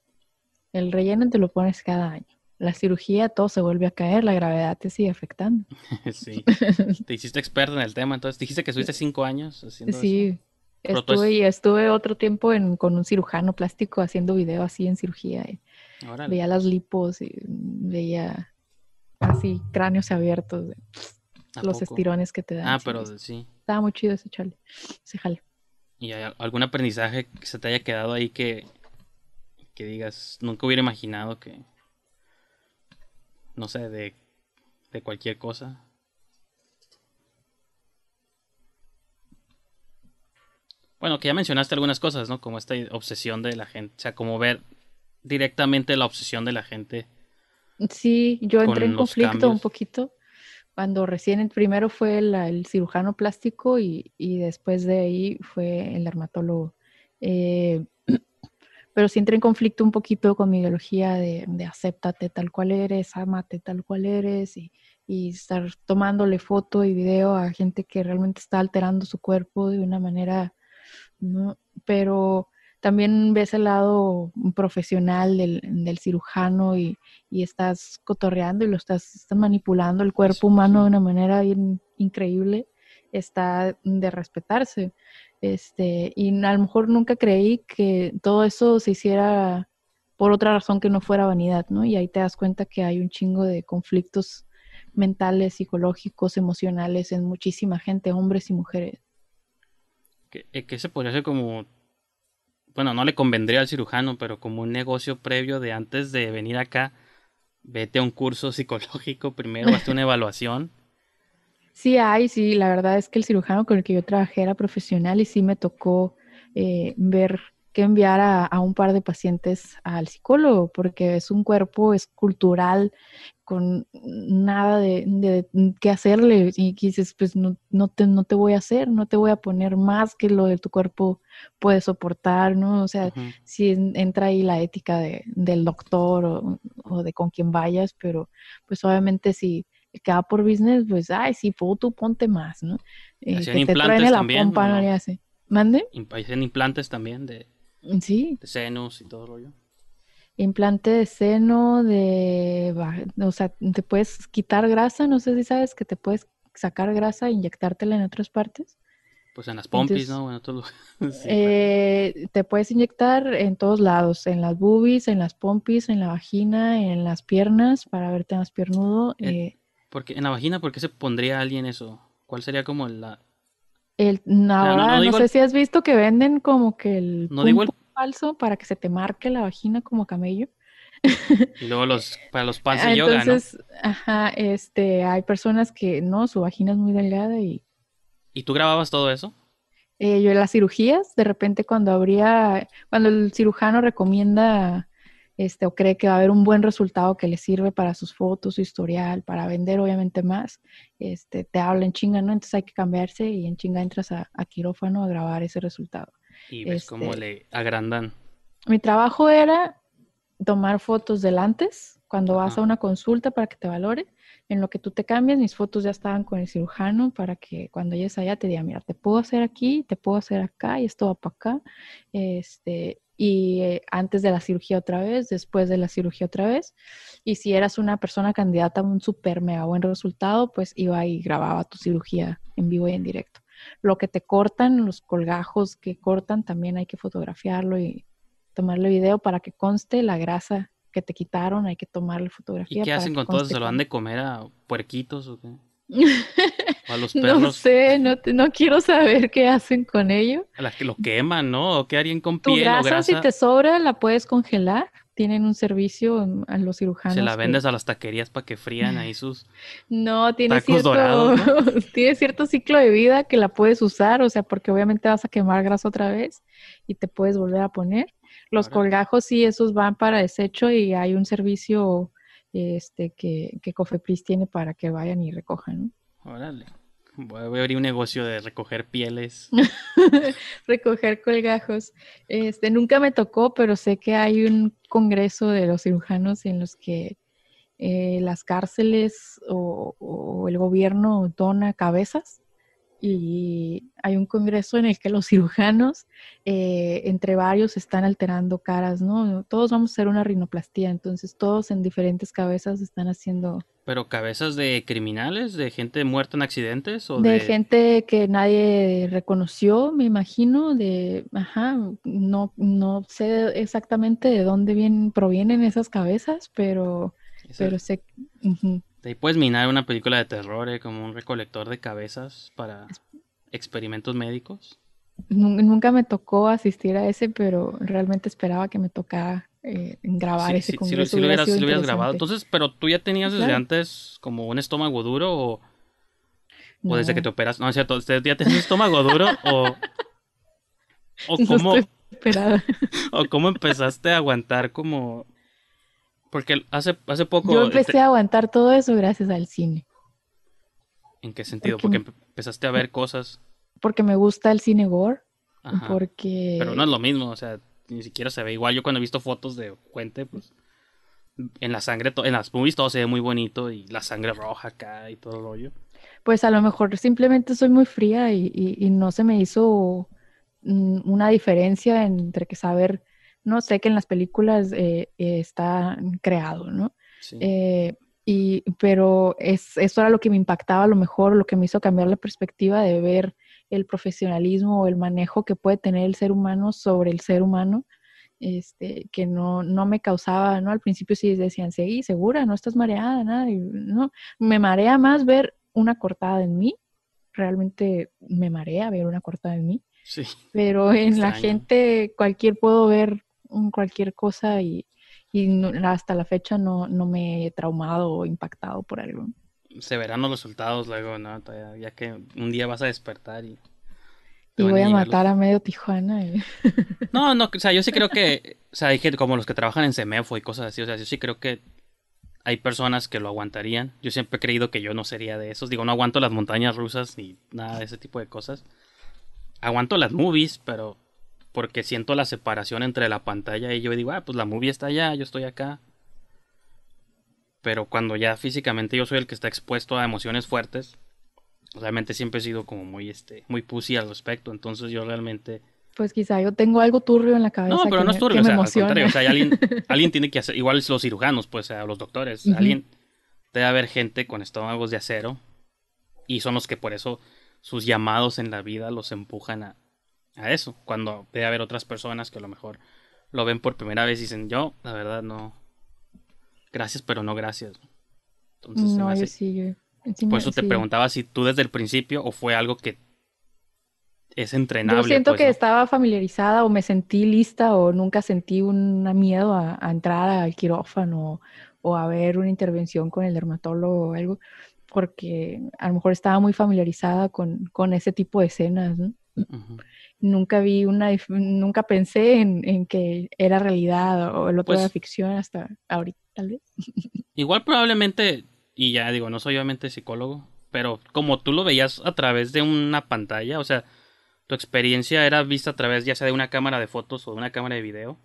S4: El relleno te lo pones cada año. La cirugía, todo se vuelve a caer, la gravedad te sigue afectando. <laughs>
S3: sí, <laughs> te hiciste experta en el tema, entonces dijiste que estuviste cinco años haciendo eso.
S4: Sí,
S3: tú
S4: estuve,
S3: es-
S4: y estuve otro tiempo en, con un cirujano plástico haciendo video así en cirugía. y
S3: Órale.
S4: veía las lipos y veía así cráneos abiertos, de
S3: ¿A
S4: los
S3: poco?
S4: estirones que te dan.
S3: Ah, pero
S4: sí. Estaba muy chido ese chale, ese jale.
S3: ¿Y hay algún aprendizaje que se te haya quedado ahí que, que digas, nunca hubiera imaginado que, no sé, de, de cualquier cosa? Bueno, que ya mencionaste algunas cosas, ¿no? Como esta obsesión de la gente, o sea, como ver directamente la obsesión de la gente.
S4: Sí, yo entré en conflicto un poquito cuando recién el primero fue el cirujano plástico y, después de ahí fue el dermatólogo. Eh, <clears throat> pero sí entré en conflicto un poquito con mi ideología de, de acéptate tal cual eres, amate tal cual eres y, y estar tomándole foto y video a gente que realmente está alterando su cuerpo de una manera, ¿no? pero también ves el lado profesional del, cirujano y, estás cotorreando y lo estás, manipulando el cuerpo humano de una manera bien increíble, está de respetarse. Este, y a lo mejor nunca creí que todo eso se hiciera por otra razón que no fuera vanidad, ¿no? Y ahí te das cuenta que hay un chingo de conflictos mentales, psicológicos, emocionales en muchísima gente, hombres y mujeres.
S3: Que, eh, que se podría hacer como bueno, no le convendría al cirujano, pero como un negocio previo de antes de venir acá, vete a un curso <laughs> psicológico primero, hazte una evaluación.
S4: Sí hay, sí, la verdad es que el cirujano con el que yo trabajé era profesional y sí me tocó eh, ver que enviar a, un par de pacientes al psicólogo, porque es un cuerpo, es cultural, con nada de, de, qué hacerle y dices, pues no, no, te, no te voy a hacer, no te voy a poner más que lo de tu cuerpo puede soportar, ¿no? O sea, si entra ahí la ética de, del doctor o, de con quien vayas, pero pues obviamente si queda por business, pues, ay, si puedo, tú ponte más, ¿no?
S3: Eh, que te traen la pompa,
S4: no, le hace. ¿Mande?
S3: Hacen implantes también de,
S4: sí.
S3: de senos y todo el rollo
S4: implante de seno, de, o sea, te puedes quitar grasa, no sé si sabes que te puedes sacar grasa e inyectártela en otras partes.
S3: Pues en las pompis, ¿no? Bueno, todo... <laughs>
S4: eh, te puedes inyectar en todos lados, en las boobies, en las pompis, en la vagina, en las piernas, para verte más piernudo. Eh,
S3: porque, en la vagina, ¿por qué se pondría alguien eso? ¿Cuál sería como la...
S4: El, ahora, no, sé si has visto que venden como que el... No digo el falso para que se te marque la vagina como camello.
S3: Y luego los, para los <laughs> pants de yoga, Entonces,
S4: ajá, este, hay personas que no, su vagina es muy delgada y...
S3: ¿Y tú grababas todo eso?
S4: Eh, yo en las cirugías, de repente cuando habría, cuando el cirujano recomienda este, o cree que va a haber un buen resultado que le sirve para sus fotos, su historial, para vender obviamente más, este, te habla en chinga, ¿no? Entonces hay que cambiarse y en chinga entras a quirófano a grabar ese resultado.
S3: Y ves cómo este, le agrandan.
S4: Mi trabajo era tomar fotos del antes, cuando vas a una consulta para que te valore. En lo que tú te cambias, mis fotos ya estaban con el cirujano para que cuando llegues allá te diga, mira, te puedo hacer aquí, te puedo hacer acá y esto va para acá. Este, y eh, antes de la cirugía otra vez, después de la cirugía otra vez. Y si eras una persona candidata a un super mega buen resultado, pues iba y grababa tu cirugía en vivo y en directo. Lo que te cortan, los colgajos que cortan, también hay que fotografiarlo y tomarle video para que conste la grasa que te quitaron, hay que tomarle fotografía.
S3: ¿Y qué hacen con todo eso? ¿Se lo van de comer a puerquitos o qué? A los <laughs> perros.
S4: No sé, no, no quiero saber qué hacen con ello.
S3: A las que lo queman, ¿no? ¿O qué harían con piel o grasa?
S4: si te sobra, la puedes congelar tienen un servicio a los cirujanos.
S3: Se la vendes a las taquerías para que frían ahí sus
S4: No, tiene cierto, <laughs> tiene cierto ciclo de vida que la puedes usar, o sea, porque obviamente vas a quemar grasa otra vez y te puedes volver a poner. Los colgajos sí, esos van para desecho y hay un servicio este que, que Cofepris tiene para que vayan y recojan.
S3: Órale. Voy a abrir un negocio de recoger pieles. <laughs>
S4: recoger colgajos. Este, nunca me tocó, pero sé que hay un congreso de los cirujanos en los que eh, las cárceles o, el gobierno dona cabezas y hay un congreso en el que los cirujanos, eh, entre varios, están alterando caras, ¿no? Todos vamos a hacer una rinoplastía, entonces todos en diferentes cabezas están haciendo
S3: ¿Pero cabezas de criminales, de gente muerta en accidentes? O
S4: de, gente que nadie reconoció, me imagino, de, ajá, no, no sé exactamente de dónde vienen, provienen esas cabezas, pero, pero sé...
S3: Ahí puedes minar una película de terror eh, como un recolector de cabezas para experimentos médicos.
S4: Nunca me tocó asistir a ese, pero realmente esperaba que me tocara eh, grabar ese congreso.
S3: Sí, lo, hubieras, grabado. Entonces, pero tú ya tenías desde antes como un estómago duro o, o desde que te operas. No, es cierto, ¿ya tenías un estómago duro o, o <laughs> cómo, <laughs> o cómo empezaste a aguantar como... Porque hace, hace poco...
S4: Yo empecé a aguantar todo eso gracias al cine.
S3: ¿En qué sentido? Porque, empezaste a ver cosas.
S4: Porque me gusta el cine gore. Porque.
S3: Pero no es lo mismo, o sea, ni siquiera se ve igual. Yo cuando he visto fotos de Fuente, pues. En la sangre, en las movies todo se ve muy bonito y la sangre roja acá y todo el rollo.
S4: Pues a lo mejor simplemente soy muy fría y, no se me hizo mm, una diferencia entre que saber, no sé que en las películas eh, está creado, ¿no? Eh, y, pero es, eso era lo que me impactaba a lo mejor, lo que me hizo cambiar la perspectiva de ver el profesionalismo o el manejo que puede tener el ser humano sobre el ser humano, este, que no, no me causaba, ¿no? Al principio sí decían, sí, segura, no estás mareada, nada, y, no, me marea más ver una cortada en mí, realmente me marea ver una cortada en mí,
S3: sí,
S4: pero en la gente cualquier puedo ver cualquier cosa y, y hasta la fecha no, no me he traumado o impactado por algo
S3: se verán los resultados luego, ¿no? Ya que un día vas a despertar y...
S4: Y voy a, matar a medio Tijuana. <laughs>
S3: No, no, o sea, yo sí creo que, o sea, hay gente como los que trabajan en Semefo y cosas así, o sea, yo sí creo que hay personas que lo aguantarían. Yo siempre he creído que yo no sería de esos. Digo, no aguanto las montañas rusas ni nada de ese tipo de cosas. Aguanto las movies, pero porque siento la separación entre la pantalla y yo digo, ah, pues la movie está allá, yo estoy acá pero cuando ya físicamente yo soy el que está expuesto a emociones fuertes, realmente siempre he sido como muy, este, muy pussy al respecto, entonces yo realmente...
S4: Pues quizá yo tengo algo turbio en la cabeza.
S3: No, pero no es turbio, o sea, al contrario, o sea, alguien, <laughs> alguien tiene que hacer, igual los cirujanos, pues, o los doctores, alguien, debe haber gente con estómagos de acero, y son los que por eso sus llamados en la vida los empujan a, a eso, cuando debe haber otras personas que a lo mejor lo ven por primera vez y dicen, yo, la verdad, no, gracias, pero no gracias.
S4: Entonces, no, yo sí, yo,
S3: Por eso te preguntaba si tú desde el principio o fue algo que es entrenable.
S4: Yo siento
S3: pues,
S4: que estaba familiarizada o me sentí lista o nunca sentí un miedo a, entrar al quirófano o, a ver una intervención con el dermatólogo o algo, porque a lo mejor estaba muy familiarizada con, con ese tipo de escenas. Nunca vi una, nunca pensé en, en, que era realidad o el otro era pues ficción hasta ahorita tal vez. <laughs>
S3: Igual probablemente, y ya digo, no soy obviamente psicólogo, pero como tú lo veías a través de una pantalla, o sea, tu experiencia era vista a través ya sea de una cámara de fotos o de una cámara de video,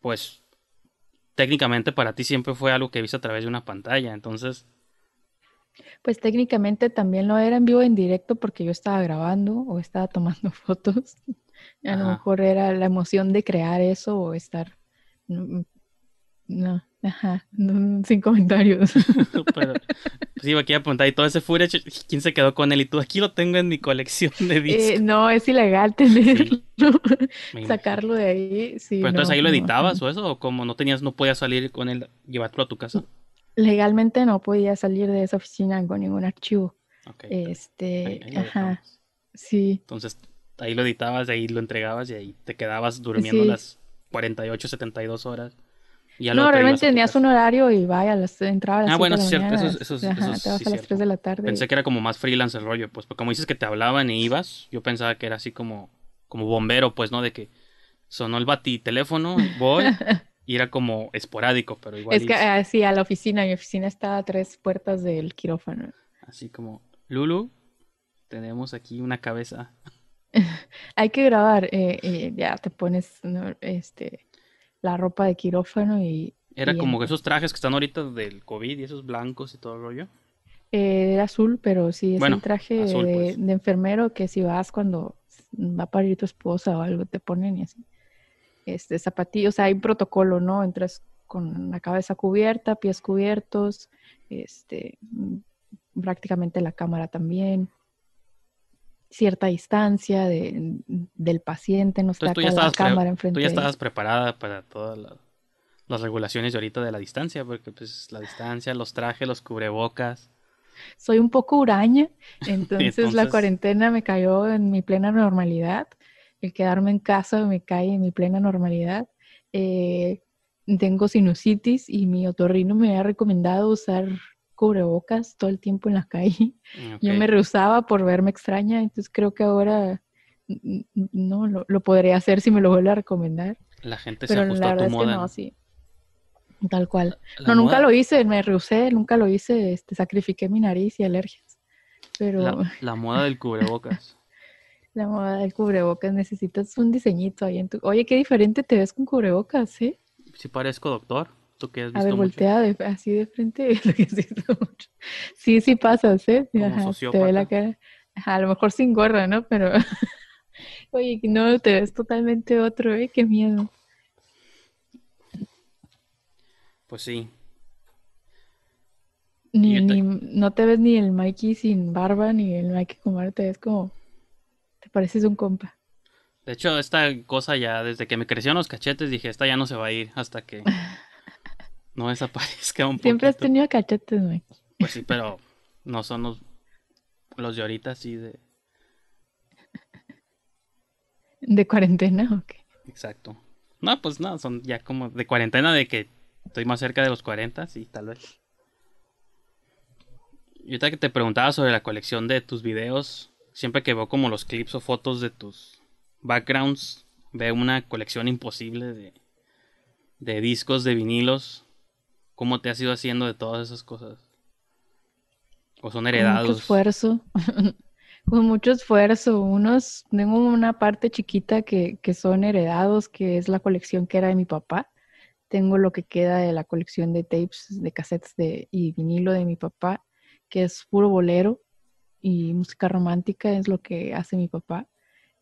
S3: pues técnicamente para ti siempre fue algo que viste a través de una pantalla, entonces...
S4: Pues técnicamente también lo era en vivo en directo porque yo estaba grabando o estaba tomando <laughs> fotos. A lo mejor era la emoción de crear eso o estar... No, Ajá, sin comentarios. <laughs> <laughs>
S3: Pero, sí, aquí a apuntar y todo ese footage, ¿quién se quedó con él? Y tú aquí lo tengo en mi colección de eh, discos.
S4: no, es ilegal tenerlo. Sacarlo de ahí. Sí,
S3: Pero entonces ahí lo editabas o eso, o como no tenías, no podías salir con él, llevarlo a tu casa.
S4: Legalmente no podía salir de esa oficina con ningún archivo. este, ajá. Sí.
S3: Entonces ahí lo editabas, ahí lo entregabas y ahí te quedabas durmiendo las 48, 72 horas
S4: no, realmente tenías un horario y vaya, las, entraba a las
S3: Ah, bueno,
S4: es
S3: cierto, eso, eso, eso,
S4: Ajá, te vas a las 3 de la tarde.
S3: Pensé que era como más freelance el rollo, pues, porque como dices que te hablaban y ibas, yo pensaba que era así como, como bombero, pues, ¿no? De que sonó el bati teléfono, voy, <laughs> y era como esporádico, pero igual.
S4: Es que así, ah, a la oficina, mi oficina está a tres puertas del quirófano.
S3: Así como, Lulu, tenemos aquí una cabeza. <laughs>
S4: Hay que grabar, eh, eh, ya te pones, este la ropa de quirófano y...
S3: Era como esos trajes que están ahorita del COVID y esos blancos y todo el rollo.
S4: Eh, era azul, pero sí, es un traje pues. de, enfermero que si vas cuando va a parir tu esposa o algo te ponen y así. Este, zapatillos, o sea, hay un protocolo, ¿no? Entras con la cabeza cubierta, pies cubiertos, este, prácticamente la cámara también cierta distancia de, del paciente, no está la cámara enfrente.
S3: Tú ya estabas preparada para todas las regulaciones de ahorita de la distancia, porque pues la distancia, los trajes, los cubrebocas.
S4: Soy un poco huraña, <laughs> entonces, la cuarentena me cayó en mi plena normalidad. El quedarme en casa me cae en mi plena normalidad. Eh, tengo sinusitis y mi otorrino me ha recomendado usar cubrebocas todo el tiempo en la calle. Yo me rehusaba por verme extraña, entonces creo que ahora no lo, podría hacer si me lo vuelve a recomendar.
S3: La gente se Pero la verdad es que no,
S4: sí. Tal cual. no, nunca lo hice, me rehusé, nunca lo hice, este, sacrifiqué mi nariz y alergias. pero
S3: la moda del cubrebocas. <laughs>
S4: la moda del cubrebocas necesitas un diseñito ahí en tu... Oye, qué diferente te ves con cubrebocas, ¿eh?
S3: Si parezco doctor, tú que has
S4: A
S3: visto
S4: ver,
S3: mucho.
S4: voltea de- así de frente. <laughs> lo que has visto mucho. Sí, sí pasas, ¿eh?
S3: Como
S4: Ajá, te ve la cara. Ajá, a lo mejor sin gorra, ¿no? Pero... <laughs> Oye, no, te ves totalmente otro, ¿eh? Qué miedo.
S3: Pues sí.
S4: Ni,
S3: te-
S4: ni, no te ves ni el Mikey sin barba, ni el Mikey con barba, te ves como... Te pareces un compa.
S3: De hecho, esta cosa ya, desde que me crecieron los cachetes, dije, esta ya no se va a ir hasta que <laughs> no desaparezca un
S4: Siempre has tenido cachetes, Mikey.
S3: Pues sí, pero no son los, los de ahorita, sí, de...
S4: ¿De cuarentena o qué?
S3: Exacto. No, pues no, son ya como de cuarentena, de que estoy más cerca de los 40, sí, tal vez. Y ahorita que te preguntaba sobre la colección de tus videos, siempre que veo como los clips o fotos de tus backgrounds, veo una colección imposible de, de discos, de vinilos. ¿Cómo te has ido haciendo de todas esas cosas? ¿O son
S4: Con mucho
S3: heredados?
S4: esfuerzo. <laughs> Con mucho esfuerzo. Unos, tengo una parte chiquita que, que son heredados, que es la colección que era de mi papá. Tengo lo que queda de la colección de tapes, de cassettes de, y vinilo de mi papá, que es puro bolero y música romántica, es lo que hace mi papá.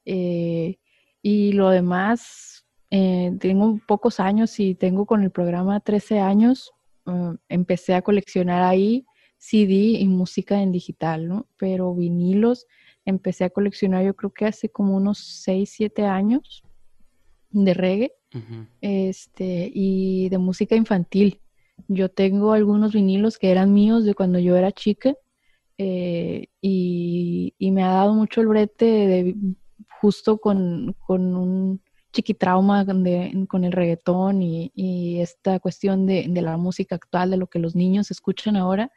S4: Eh, y lo demás, eh, tengo pocos años y tengo con el programa 13 años. eh, empecé a coleccionar ahí CD y música en digital, ¿no? Pero vinilos empecé a coleccionar yo creo que hace como unos 6, 7 años de reggae este, y de música infantil. Yo tengo algunos vinilos que eran míos de cuando yo era chica eh, y, y me ha dado mucho el brete de, justo con, con un chiquitrauma de- con el reggaetón y, y esta cuestión de, de la música actual, de lo que los niños escuchan ahora,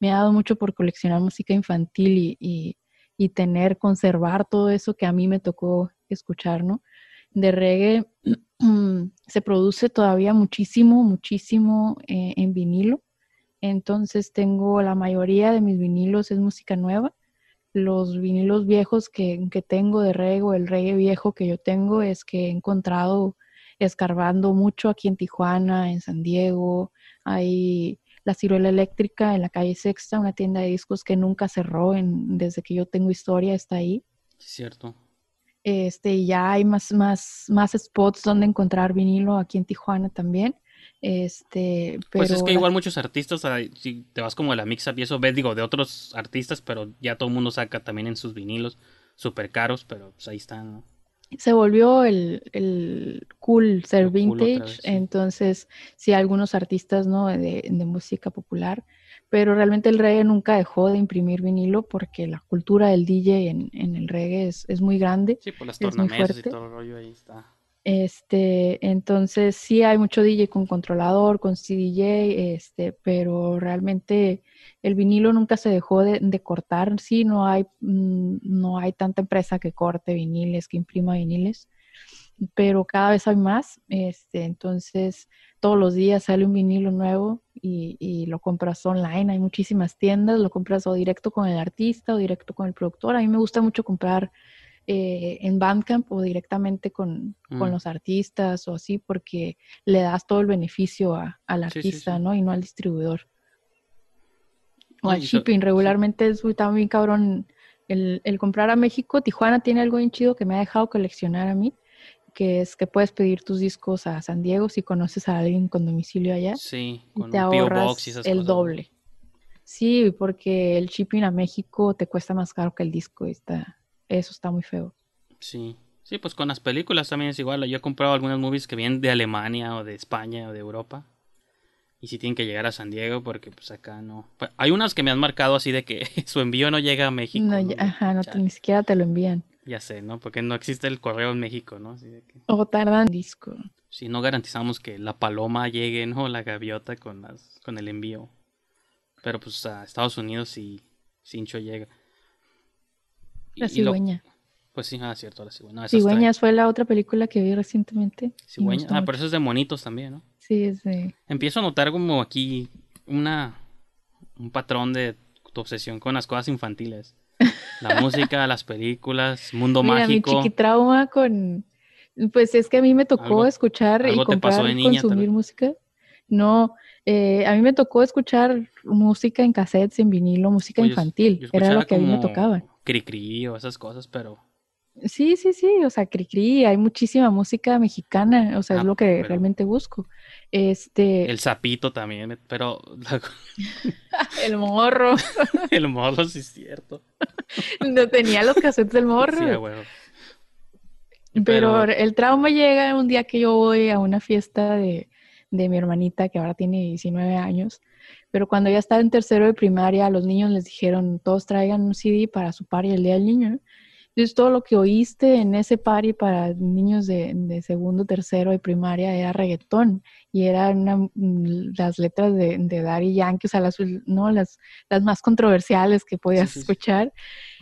S4: me ha dado mucho por coleccionar música infantil y, y- y tener, conservar todo eso que a mí me tocó escuchar, ¿no? De reggae <clears throat> se produce todavía muchísimo, muchísimo eh, en vinilo. Entonces tengo la mayoría de mis vinilos es música nueva. Los vinilos viejos que, que tengo de reggae o el reggae viejo que yo tengo es que he encontrado escarbando mucho aquí en Tijuana, en San Diego. Hay la ciruela eléctrica en la calle Sexta, una tienda de discos que nunca cerró en- desde que yo tengo historia, está ahí.
S3: Cierto.
S4: Este, y ya hay más, más, más spots donde encontrar vinilo aquí en Tijuana también. Este, pero
S3: Pues es que
S4: la-
S3: igual muchos artistas, si te vas como a la mix-up y eso, ves, digo, de otros artistas, pero ya todo el mundo saca también en sus vinilos, súper caros, pero pues ahí están, ¿no?
S4: se volvió el, el cool ser
S3: cool
S4: vintage,
S3: vez, sí.
S4: entonces sí, algunos artistas, ¿no? De, de música popular, pero realmente el reggae nunca dejó de imprimir vinilo porque la cultura del DJ en, en el reggae es, es muy grande.
S3: Sí, por las
S4: Es muy
S3: tornamesas y
S4: fuerte.
S3: todo el rollo ahí está.
S4: Este, entonces sí hay mucho DJ con controlador, con CDJ, este, pero realmente el vinilo nunca se dejó de, cortar. Sí, no hay, mm, no hay tanta empresa que corte viniles, que imprima viniles, pero cada vez hay más. Este, entonces todos los días sale un vinilo nuevo y, y lo compras online. Hay muchísimas tiendas, lo compras o directo con el artista o directo con el productor. A mí me gusta mucho comprar eh, en Bandcamp o directamente con, con
S3: Mm.
S4: los artistas o así, porque le das todo el beneficio a- al
S3: Sí, sí,
S4: artista,
S3: sí.
S4: ¿no? Y no al distribuidor. O al shipping. Regularmente es muy también cabrón el, el comprar a México. Tijuana tiene algo bien chido que me ha dejado coleccionar a mí, que es que puedes pedir tus discos a San Diego si conoces a alguien con domicilio allá
S3: Sí,
S4: y te
S3: un
S4: ahorras
S3: Box y esas
S4: el
S3: cosas,
S4: doble. Sí, porque el shipping a México te cuesta más caro que el disco. y Está, eso está muy feo.
S3: Sí. Sí, pues con las películas también es igual. Yo he comprado algunas movies que vienen de Alemania o de España o de Europa. Y sí tienen que llegar a San Diego porque pues acá no. Pues, hay unas que me han marcado así de que <laughs> su envío no llega a México.
S4: No,
S3: ¿no?
S4: ya- ajá, no te-
S3: Chale.
S4: ni siquiera te lo envían.
S3: Ya sé, ¿no? Porque no existe el correo en México, ¿no? Así de que
S4: O tardan disco.
S3: si no garantizamos que la paloma llegue, ¿no? La gaviota con las con el envío. Pero pues a Estados Unidos sí Cincho llega. Y-
S4: La
S3: y lo-
S4: cigüeña.
S3: pues sí, ah, cierto, la cigüeña. No,
S4: Cigüeñas fue la otra película que vi recientemente. y me
S3: Cigüeña. Ah,
S4: mucho.
S3: pero eso es de monitos también, ¿no?
S4: Sí, es de...
S3: Empiezo a notar como aquí una un patrón de tu obsesión con las cosas infantiles. La <laughs> música, las películas, mundo
S4: Mira,
S3: mágico.
S4: mi chiquitrauma con... Pues es que a mí me tocó
S3: Algo-
S4: escuchar y
S3: algo te pasó de
S4: y
S3: niña,
S4: consumir música. No, eh, a mí me tocó escuchar música en cassettes, en vinilo, música
S3: Oye,
S4: infantil.
S3: yo
S4: Era lo que a mí me tocaba.
S3: Cri-cri o esas cosas, pero
S4: Sí, sí, sí, o sea, Cricri, hay muchísima música mexicana, o sea,
S3: Ah,
S4: es lo que
S3: pero-
S4: realmente busco. Este,
S3: el sapito también, pero <laughs> <laughs>
S4: el morro, <laughs>
S3: el modo sí es cierto.
S4: no tenía los cassettes del morro.
S3: Sí, a huevo.
S4: Pero
S3: Pero-
S4: el trauma llega un día que yo voy a una fiesta de, de mi hermanita que ahora tiene 19 años. Pero cuando ya estaba en tercero de primaria, los niños les dijeron, todos traigan un CD para su party el día del niño. Entonces todo lo que oíste en ese party para niños de, de segundo, tercero de primaria era reggaetón. Y eran mm, las letras de, de Daddy Yankee, o sea, las, no, las, las más controversiales que podías
S3: sí, sí.
S4: escuchar.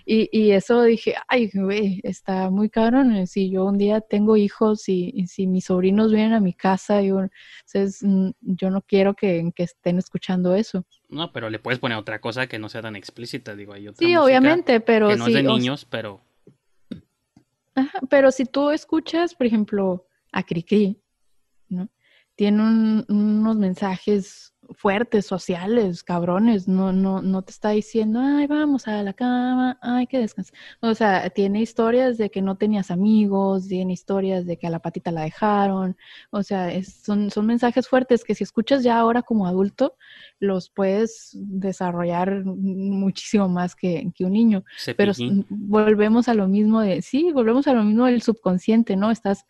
S4: Y, y eso dije, ay, güey, está muy cabrón. eh, Si yo un día tengo hijos y, y si mis sobrinos vienen a mi casa, yo, entonces, mm, yo no quiero que, que estén escuchando eso.
S3: No, pero le puedes poner otra cosa que no sea tan explícita, digo, hay otra
S4: Sí, obviamente, pero
S3: que no
S4: sí,
S3: es de
S4: o-
S3: niños, pero
S4: Ajá, pero si tú escuchas, por ejemplo, a Cricri, ¿no? Tiene un- unos mensajes fuertes, sociales, cabrones, no, no, no te está diciendo, ay, vamos a la cama, ay, que descansa. O sea, tiene historias de que no tenías amigos, tiene historias de que a la patita la dejaron, o sea, es- son, son mensajes fuertes que si escuchas ya ahora como adulto, los puedes desarrollar muchísimo más que, que un niño. Pero volvemos a lo mismo de, sí, volvemos a lo mismo del subconsciente, ¿no? Estás,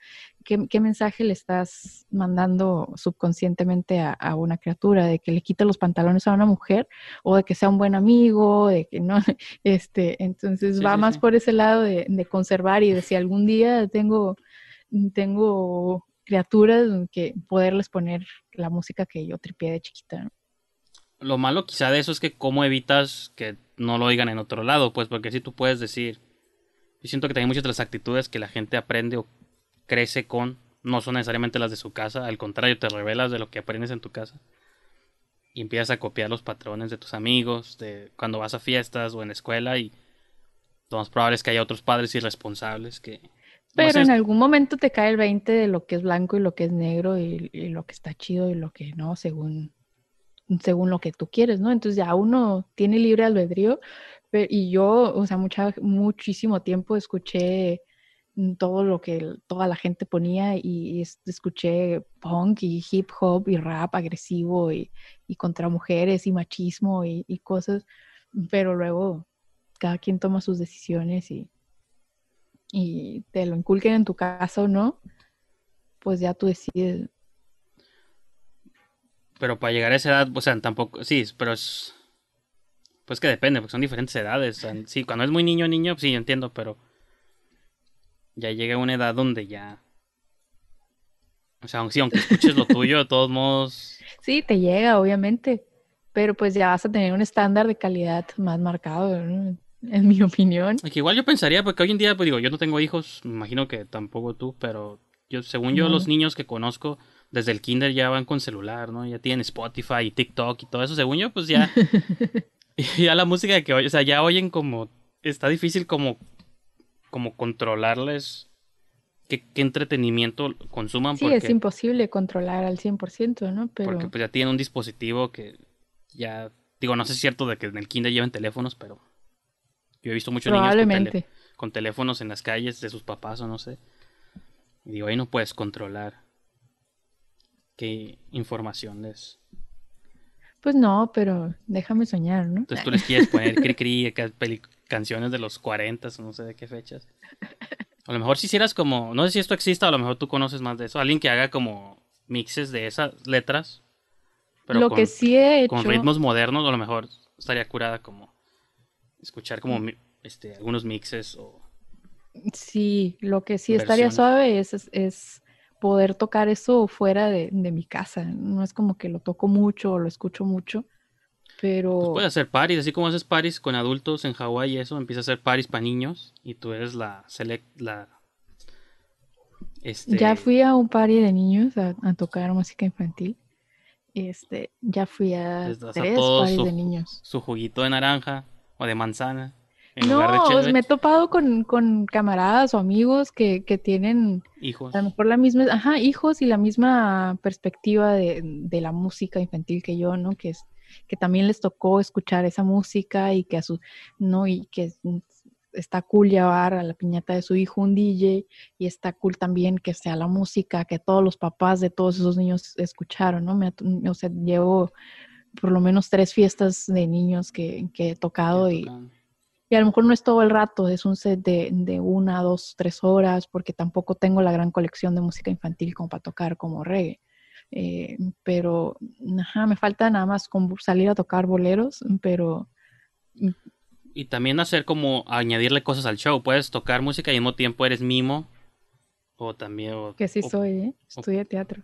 S4: ¿qué, qué mensaje le estás mandando subconscientemente a, a una criatura? De que le quite los pantalones a una mujer o de que sea un buen amigo, de que no, <laughs> este, entonces
S3: Sí,
S4: va
S3: sí,
S4: más
S3: sí.
S4: por ese lado de, de conservar y de si algún día tengo, tengo criaturas que poderles poner la música que yo tripié de chiquita, ¿no?
S3: Lo malo quizá de eso es que cómo evitas que no lo oigan en otro lado, pues porque si tú puedes decir, yo siento que también muchas de las actitudes que la gente aprende o crece con no son necesariamente las de su casa, al contrario, te revelas de lo que aprendes en tu casa y empiezas a copiar los patrones de tus amigos, de cuando vas a fiestas o en la escuela y lo más probable es que haya otros padres irresponsables que... no
S4: Pero
S3: sé,
S4: en algún momento te cae el 20 de lo que es blanco y lo que es negro y, y lo que está chido y lo que no, según, según lo que tú quieres, ¿no? Entonces ya uno tiene libre albedrío pe- y yo, o sea, mucha, muchísimo tiempo escuché todo lo que toda la gente ponía y, y es- escuché punk y hip hop y rap agresivo y, y contra mujeres y machismo y, cosas, pero luego cada quien toma sus decisiones y, y te lo inculquen en tu casa o no, pues ya tú decides.
S3: Pero para llegar a esa edad, o sea, tampoco, sí, pero es, pues que depende, porque son diferentes edades. sí, cuando es muy niño, niño, sí, yo entiendo, pero ya llega una edad donde ya, o sea, aunque, aunque escuches lo tuyo, de todos modos, <laughs>
S4: Sí, te llega, obviamente, pero pues ya vas a tener un estándar de calidad más marcado, ¿no? en mi opinión.
S3: que igual yo pensaría, porque hoy en día, pues digo, yo no tengo hijos, me imagino que tampoco tú, pero yo, según yo,
S4: No.
S3: los niños que conozco desde el kinder ya van con celular, ¿no? Ya tienen Spotify y TikTok y todo eso, según yo, pues ya, <laughs> <laughs> ya la música que oyen, o sea, ya oyen como, está difícil como, como controlarles qué, qué entretenimiento consuman,
S4: Sí,
S3: porque,
S4: es imposible controlar al 100%, ¿no? Pero
S3: porque pues ya tienen un dispositivo que ya, digo, no sé si es cierto de que en el kinder lleven teléfonos, pero yo he visto muchos niños con, tele- con teléfonos en las calles de sus papás o no sé. Y digo, ahí no puedes controlar qué información les...
S4: Pues no, pero déjame soñar, ¿no?
S3: Entonces tú les quieres poner <laughs> cri cri acá, canciones de los 40 o no sé de qué fechas. A lo mejor si hicieras como, no sé si esto exista, a lo mejor tú conoces más de eso. Alguien que haga como mixes de esas letras. Pero
S4: Lo
S3: con,
S4: que sí he hecho,
S3: con ritmos modernos, a lo mejor estaría curada como escuchar como este, algunos mixes o...
S4: sí, lo que sí estaría
S3: versiones.
S4: suave es, es, es poder tocar eso fuera de, de mi casa. No es como que lo toco mucho o lo escucho mucho, pero
S3: Pues puedes hacer paris, así como haces paris con adultos en Hawái y eso, empieza a hacer paris para niños y tú eres la select, la... Este,
S4: ya fui a un party de niños a, a tocar música infantil este, ya fui a tres pares
S3: su-
S4: de niños.
S3: Su juguito de naranja o de manzana. En lugar de
S4: No,
S3: cheve,
S4: me he topado con, con camaradas o amigos que, que tienen
S3: hijos.
S4: a lo mejor la misma, ajá, hijos y la misma perspectiva de, de la música infantil que yo, ¿no? Que es que también les tocó escuchar esa música y que a su, no, y que es- está cool llevar a la piñata de su hijo un DJ y está cool también que sea la música que todos los papás de todos esos niños escucharon, ¿no? Me o sea, llevo por lo menos tres fiestas de niños que, que he tocado y, y a lo mejor no es todo el rato, es un set de, de una, dos, tres horas, porque tampoco tengo la gran colección de música infantil como para tocar como reggae. Eh, pero, ajá, me falta nada más salir a tocar boleros, pero
S3: Y también hacer como añadirle cosas al show. Puedes tocar música y al mismo tiempo eres mimo. O también. o-
S4: que sí
S3: o-
S4: soy, ¿eh? Estudié teatro.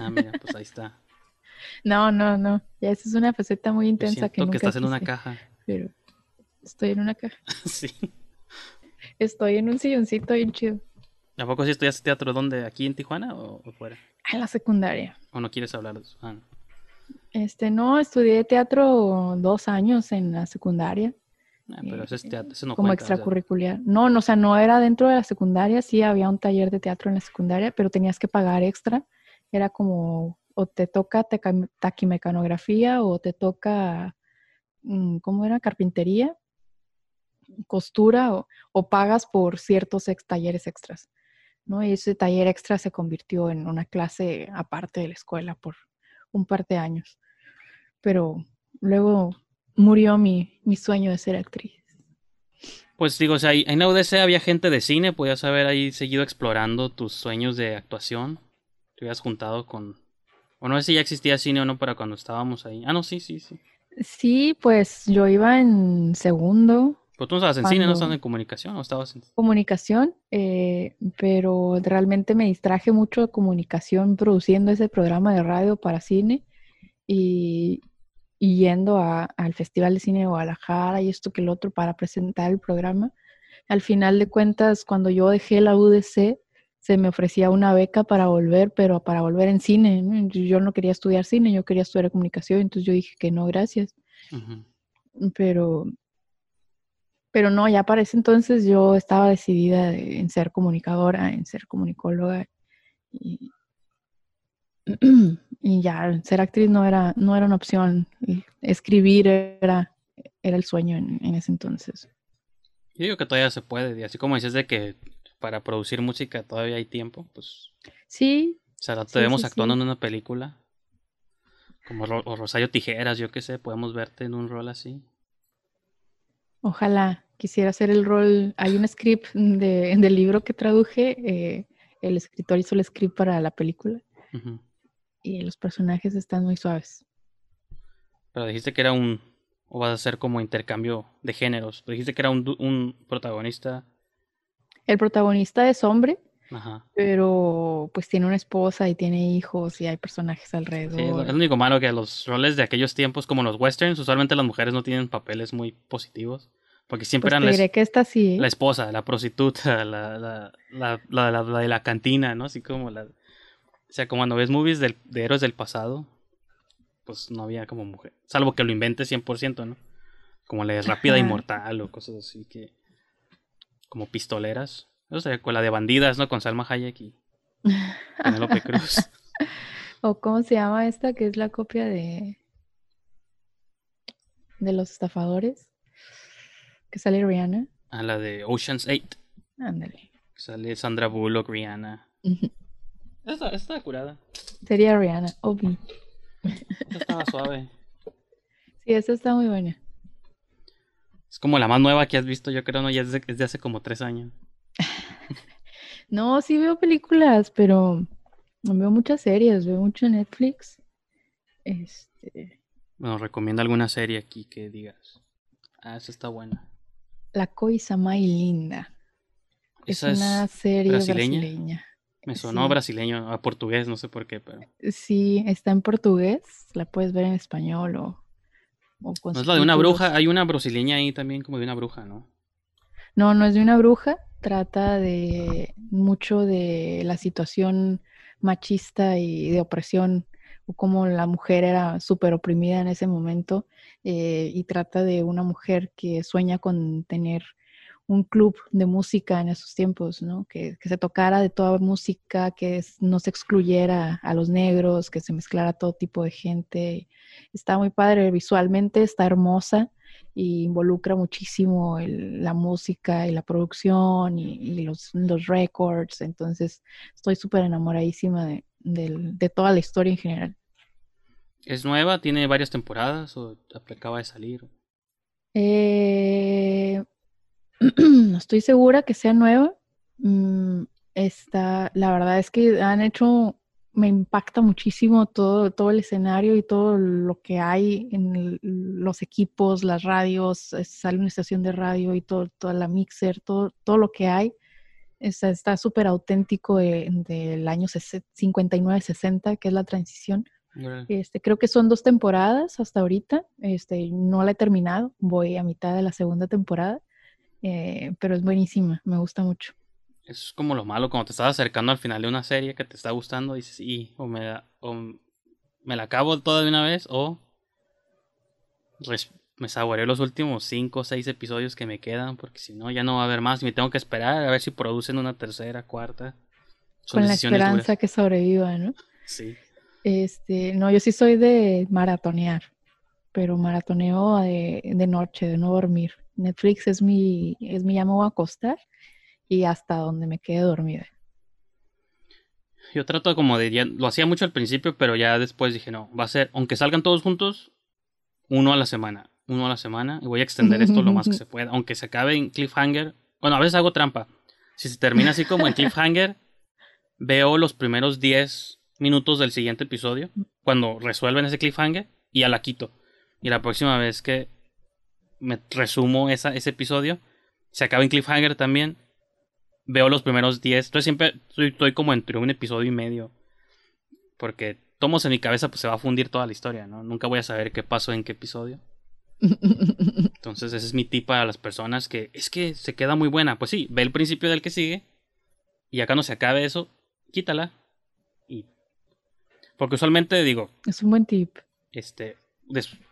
S3: Ah, mira, pues ahí está. <laughs>
S4: No, no, no, ya esa es una faceta muy intensa
S3: siento
S4: que
S3: que,
S4: nunca
S3: estás en una caja.
S4: Pero estoy en una caja. <laughs>
S3: sí.
S4: Estoy en un silloncito bien chido.
S3: ¿A poco sí estudiaste teatro? ¿Dónde? ¿Aquí en Tijuana o, o fuera?
S4: En la secundaria.
S3: ¿O no quieres hablar de eso? Ah, no.
S4: Este, no, estudié teatro dos años en la secundaria.
S3: Ah, pero ese, es teatro, ese no
S4: como
S3: cuenta, o sea,
S4: extracurricular. No, no, o sea, no era dentro de la secundaria, sí había un taller de teatro en la secundaria, pero tenías que pagar extra. Era como, o te toca taquimecanografía o te toca, mm, ¿cómo era? Carpintería, costura, o, o pagas por ciertos ex talleres extras. ¿No? Y ese taller extra se convirtió en una clase aparte de la escuela por un par de años. Pero luego murió mi, mi sueño de ser actriz.
S3: Pues digo, o sea, en la UDC había gente de cine, podías haber ahí seguido explorando tus sueños de actuación. Te hubieras juntado con... O no sé si ya existía cine o no para cuando estábamos ahí. Ah, no, sí, sí, sí.
S4: Sí, pues yo iba en segundo
S3: Pero tú no estabas en cine, no estabas en comunicación, o estabas en...
S4: comunicación, eh, pero realmente me distraje mucho de comunicación produciendo ese programa de radio para cine y, y yendo a- al Festival de Cine de Guadalajara y esto que el otro para presentar el programa. Al final de cuentas, cuando yo dejé la UDC, se me ofrecía una beca para volver, pero para volver en cine. ¿no? Yo no quería estudiar cine, yo quería estudiar comunicación, entonces yo dije que no, gracias.
S3: Ujú.
S4: pero pero no, ya para ese entonces yo estaba decidida de- en ser comunicadora, en ser comunicóloga y, <clears throat> y ya ser actriz no era no era una opción, escribir era era el sueño en, en ese entonces.
S3: Yo digo que todavía se puede, y así como dices de que para producir música todavía hay tiempo, pues...
S4: Sí,
S3: O sea, te
S4: Sí,
S3: vemos
S4: sí,
S3: actuando
S4: sí.
S3: en una película. Como Ro- o Rosario Tijeras, yo qué sé, podemos verte en un rol así.
S4: ojalá quisiera hacer el rol. Hay un script de, del libro que traduje, eh, el escritor hizo el script para la película y los personajes están muy suaves.
S3: Pero dijiste que era un... O vas a hacer como intercambio de géneros. Pero dijiste que era un, un protagonista.
S4: El protagonista es hombre,
S3: Ajá.
S4: pero pues tiene una esposa y tiene hijos y hay personajes
S3: Sí,
S4: alrededor.
S3: es lo único malo que los roles de aquellos tiempos, como los westerns, usualmente las mujeres no tienen papeles muy positivos. Porque siempre
S4: Pues
S3: eran la,
S4: diré que esta sí.
S3: la esposa, la prostituta, <laughs> la, la, la, la, de la cantina, ¿no? Así como la... O sea, como cuando ves movies del- de héroes del pasado, pues no había como mujer. Salvo que lo inventes 100%, ¿no? Como la de Rápida. Inmortal o cosas así que... Como pistoleras. O sea, con la de bandidas, ¿no? Con Salma Hayek y <laughs> Penélope Cruz.
S4: ¿O cómo se llama esta que es la copia de de los estafadores? Que sale Rihanna.
S3: A la de Ocean's 8.
S4: Ándale.
S3: Sale Sandra Bullock, Rihanna.
S4: Ujú.
S3: Esta, esta está curada.
S4: Sería Rihanna, Obi.
S3: Esta estaba suave.
S4: Sí, esta está muy buena.
S3: Es como la más nueva que has visto, yo creo, ¿no? Ya es de, es de hace como tres años. <laughs>
S4: No, sí veo películas, pero no veo muchas series, veo mucho Netflix. Este,
S3: Bueno, recomiendo alguna serie aquí que digas. Ah, esa está buena.
S4: La Coisa Mai Linda.
S3: Esa
S4: es una serie
S3: brasileña.
S4: brasileña.
S3: Me sonó
S4: sí.
S3: brasileño, a portugués, no sé por qué, pero.
S4: Sí, está en portugués, la puedes ver en español o, o con
S3: No es la de una bruja, hay una brasileña ahí también como de una bruja, ¿no?
S4: No, no es de una bruja, trata de mucho de la situación machista y de opresión o cómo la mujer era súper oprimida en ese momento eh, y trata de una mujer que sueña con tener un club de música en esos tiempos, ¿no? Que, se tocara de toda música, que no se excluyera a los negros, que se mezclara todo tipo de gente. Está muy padre visualmente, está hermosa y involucra muchísimo la música y la producción y, los, los records. Entonces, estoy súper enamoradísima de, de, toda la historia en general.
S3: ¿Es nueva? ¿Tiene varias temporadas o acaba de salir?
S4: Eh, <clears throat> no estoy segura que sea nueva. Mm, está, la verdad es que han hecho, me impacta muchísimo todo, todo el escenario y todo lo que hay en los equipos, las radios, sale una estación de radio y todo, toda la mixer, todo, todo lo que hay. Está súper auténtico del año 59-60, que es la transición. Este, creo que son dos temporadas hasta ahorita. Este, no la he terminado, voy a mitad de la segunda temporada. Eh, pero es buenísima, me gusta mucho.
S3: Es como lo malo cuando te estás acercando al final de una serie que te está gustando, dices, y o me, o me la acabo toda de una vez, o me saboreo los últimos 5 o 6 episodios que me quedan, porque si no, ya no va a haber más y me tengo que esperar a ver si producen una tercera, cuarta.
S4: Con la esperanza que sobreviva, ¿no?
S3: Sí.
S4: Este, no, yo sí soy de maratonear, pero maratoneo de, de noche, de no dormir. Netflix es mi, es mi llamo a acostar y hasta donde me quede dormida.
S3: Yo trato como de, lo hacía mucho al principio, pero ya después dije, no, va a ser, aunque salgan todos juntos, uno a la semana, uno a la semana, y voy a extender esto lo más que se pueda, aunque se acabe en cliffhanger. Bueno, a veces hago trampa. Si se termina así como en <laughs> cliffhanger, veo los primeros 10 minutos del siguiente episodio, cuando resuelven ese cliffhanger, y ya la quito. Y la próxima vez que me resumo esa, ese episodio. Se acaba en cliffhanger también. Veo los primeros 10. Entonces siempre estoy, como entre un episodio y medio. Porque tomos en mi cabeza, pues se va a fundir toda la historia, ¿no? Nunca voy a saber qué pasó en qué episodio. <laughs> Entonces ese es mi tip para las personas que es que se queda muy buena. Pues sí, ve el principio del que sigue. Y acá no se acabe eso, quítala. Y... Porque usualmente digo...
S4: Es un buen tip.
S3: Este,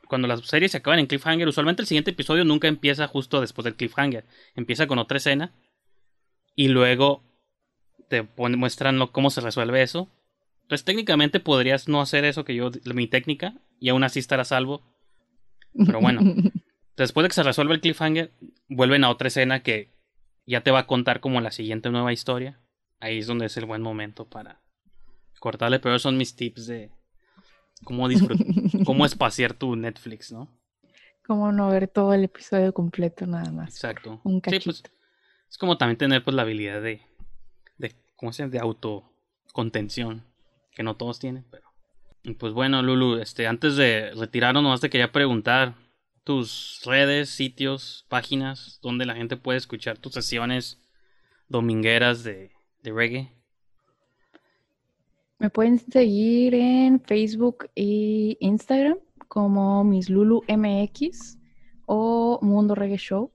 S3: cuando las series se acaban en cliffhanger, usualmente el siguiente episodio nunca empieza justo después del cliffhanger. Empieza con otra escena y luego te muestran cómo se resuelve eso. Entonces técnicamente podrías no hacer eso que yo, mi técnica, y aún así estar a salvo. Pero bueno, después de que se resuelve el cliffhanger, vuelven a otra escena que ya te va a contar como la siguiente nueva historia. Ahí es donde es el buen momento para cortarle, pero son mis tips de, cómo disfrutar, <laughs> cómo espaciar tu Netflix, ¿no?
S4: Cómo no ver todo el episodio completo nada más.
S3: Exacto. Un cachito. Sí, pues, es como también tener pues la habilidad de, de ¿cómo se llama? De autocontención, que no todos tienen, pero... pues bueno, Lulu, este, antes de retirarnos, nomás te quería preguntar tus redes, sitios, páginas, donde la gente puede escuchar tus sesiones domingueras de, de reggae.
S4: Me pueden seguir en Facebook e Instagram como Miss Lulu MX o Mundo Reggae Show.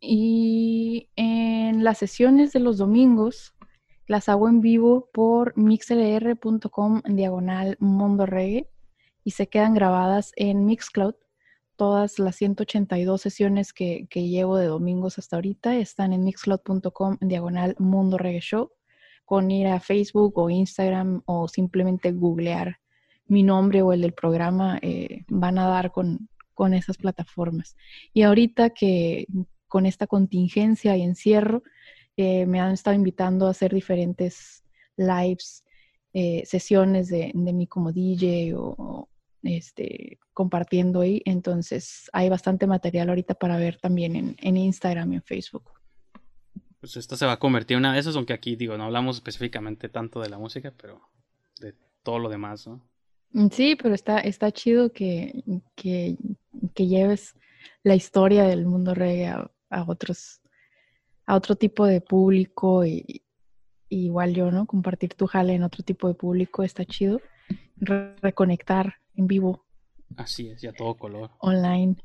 S4: Y en las sesiones de los domingos las hago en vivo por mixlr.com diagonal Mundo Reggae y se quedan grabadas en Mixcloud. Todas las 182 sesiones que, llevo de domingos hasta ahorita están en mixcloud.com diagonal Mundo Reggae Show con ir a Facebook o Instagram o simplemente googlear mi nombre o el del programa, eh, van a dar con, con esas plataformas. Y ahorita que con esta contingencia y encierro, eh, me han estado invitando a hacer diferentes lives, eh, sesiones de, de mí como DJ o este, compartiendo ahí. Entonces hay bastante material ahorita para ver también en, en Instagram y en Facebook
S3: pues esta se va a convertir en una de esas, aunque aquí digo, no hablamos específicamente tanto de la música, pero de todo lo demás, ¿no?
S4: Mm, sí, pero está, está chido que, que, lleves la historia del mundo reggae a, otros, a otro tipo de público y, igual yo, ¿no? Compartir tu jale en otro tipo de público está chido. reconectar en vivo.
S3: Así es, y a todo color.
S4: Online.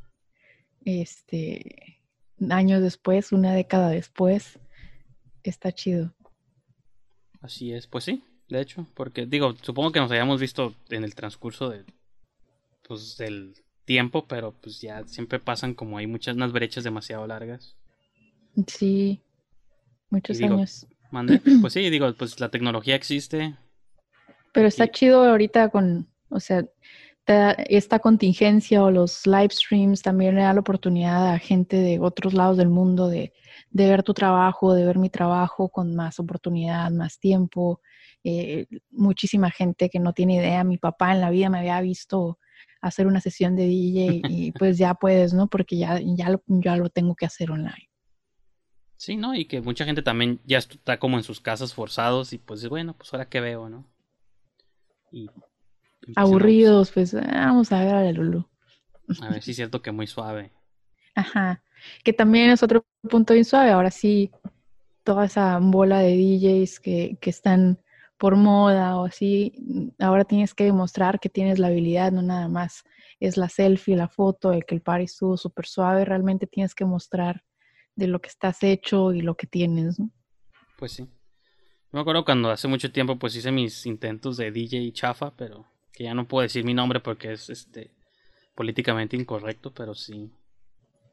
S4: Este años después, una década después está chido.
S3: Así es, pues sí. de hecho, porque digo, supongo que nos hayamos visto en el transcurso de, pues, del tiempo, pero pues ya siempre pasan como hay muchas unas brechas demasiado largas.
S4: Sí, muchos
S3: digo,
S4: años.
S3: Mande, <clears throat> pues sí, digo, pues la tecnología existe.
S4: Pero está
S3: Y-
S4: chido ahorita con, o sea, te da- esta contingencia o los live streams también le da la oportunidad a gente de otros lados del mundo de, de ver tu trabajo, de ver mi trabajo con más oportunidad, más tiempo. Eh, muchísima gente que no tiene idea. Mi papá en la vida me había visto hacer una sesión de DJ y pues ya puedes, ¿no? Porque ya, ya, lo, ya lo tengo que hacer online.
S3: Sí, ¿no? Y que mucha gente también ya está como en sus casas forzados y pues bueno, pues ahora que veo, ¿no? Y
S4: Aburridos, pues vamos a ver a la Lulu.
S3: A ver si es cierto que muy suave.
S4: Ajá, que también es otro punto bien suave. Ahora sí, toda esa bola de DJs que, que están por moda o así, ahora tienes que demostrar que tienes la habilidad, no nada más es la selfie, la foto, el que el party estuvo súper suave, realmente tienes que mostrar de lo que estás hecho y lo que tienes, ¿no?
S3: Pues sí. Yo me acuerdo cuando hace mucho tiempo pues hice mis intentos de DJ chafa, pero que ya no puedo decir mi nombre porque es este políticamente incorrecto, pero sí.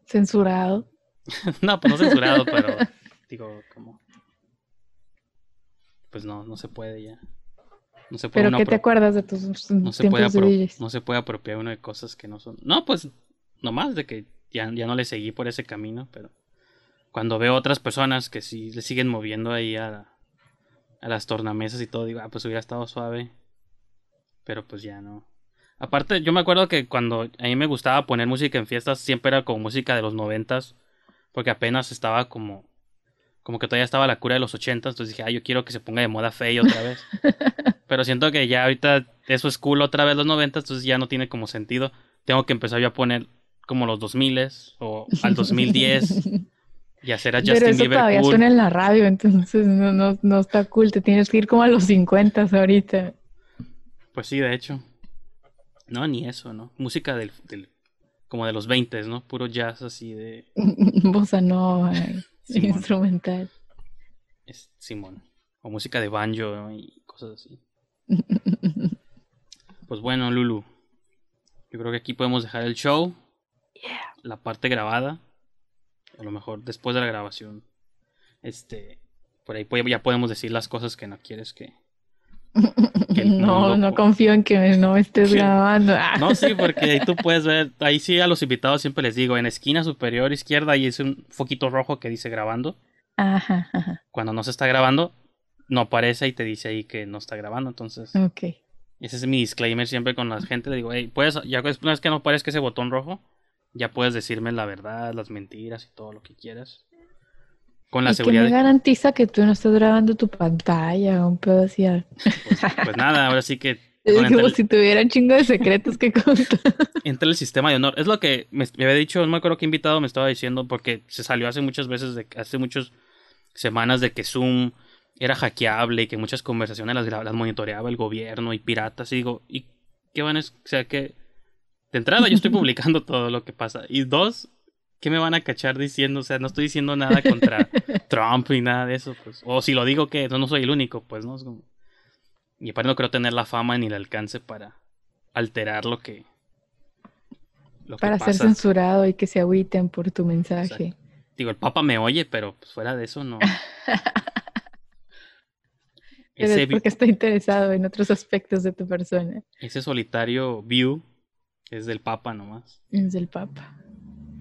S4: Censurado. <laughs>
S3: no, pues no censurado, <laughs> pero digo como pues no, no se puede ya. No se puede
S4: Pero ¿qué te acuerdas de tus
S3: no se puede
S4: de
S3: no se puede apropiar uno de cosas que no son. No, pues nomás de que ya, ya no le seguí por ese camino, pero cuando veo otras personas que sí le siguen moviendo ahí a, a las tornamesas y todo, digo, ah, pues hubiera estado suave. Pero pues ya no. Aparte, yo me acuerdo que cuando a mí me gustaba poner música en fiestas, siempre era como música de los noventas, porque apenas estaba como, como que todavía estaba la cura de los ochentas, entonces dije, ah, yo quiero que se ponga de moda Fey otra vez. <laughs> Pero siento que ya ahorita eso es cool otra vez los noventas, entonces ya no tiene como sentido. Tengo que empezar yo a poner como los 2000 o al 2010 <laughs> y hacer a
S4: Pero
S3: Justin
S4: eso
S3: Bieber
S4: todavía
S3: cool.
S4: suena en la radio, entonces no, no, no está cool. Te tienes que ir como a los 50 ahorita.
S3: Pues sí, de hecho. No, ni eso, ¿no? Música del, del como de los 20, ¿no? Puro jazz así de <laughs>
S4: Bossa nova,
S3: Simón.
S4: instrumental.
S3: es- Simón. O música de banjo ¿no? y cosas así. <laughs> Pues bueno, Lulu. Yo creo que aquí podemos dejar el show. La parte grabada. A lo mejor después de la grabación. Este. Por ahí ya podemos decir las cosas que no quieres que. <laughs>
S4: No, no
S3: po-
S4: confío en que no me estés <laughs> grabando. <laughs>
S3: No, sí, porque ahí tú puedes ver. Ahí sí a los invitados siempre les digo. En esquina superior izquierda ahí es un foquito rojo que dice grabando.
S4: Ajá, ajá.
S3: Cuando no se está grabando, no aparece y te dice ahí que no está grabando. Entonces.
S4: Ok.
S3: Ese es mi disclaimer siempre con la gente. Le digo, hey, puedes, ya una vez que no aparezca ese botón rojo, ya puedes decirme la verdad, las mentiras y todo lo que quieras. Con la
S4: ¿Y
S3: seguridad
S4: me
S3: de
S4: garantiza que tú no estás grabando tu pantalla un pedo así? ah?
S3: pues, pues nada, ahora sí que <laughs>
S4: Es como
S3: el,
S4: si tuviera un chingo de secretos que contar. <laughs>
S3: entra el sistema de honor. Es lo que me, me había dicho, no me acuerdo qué invitado me estaba diciendo, porque se salió hace muchas veces, de, hace muchas semanas de que Zoom era hackeable y que muchas conversaciones las, las monitoreaba el gobierno y piratas. Y digo, ¿y qué van a... O sea, que de entrada yo estoy <laughs> publicando todo lo que pasa. Y dos, ¿qué me van a cachar diciendo? O sea, no estoy diciendo nada contra <laughs> Trump ni nada de eso. Pues. O si lo digo que no, no soy el único, pues, ¿no? Es como- Y aparte no creo tener la fama ni el alcance para alterar lo que... Lo que
S4: Para ser censurado y que se agüiten por tu mensaje.
S3: Exacto. Digo, el Papa me oye, pero pues, fuera de eso no. <laughs> Ese,
S4: es porque está interesado en otros aspectos de tu persona.
S3: ese solitario view es del Papa nomás.
S4: Es el Papa.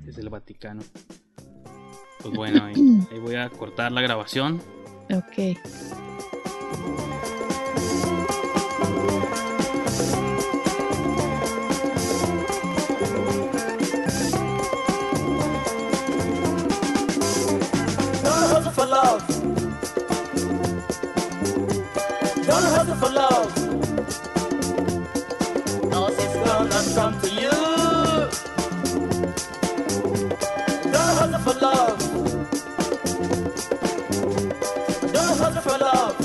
S3: Es del Vaticano. Pues bueno, ahí, <clears throat> ahí voy a cortar la grabación.
S4: Ok.
S2: Don't hustle for love. Don't hustle for love. For love.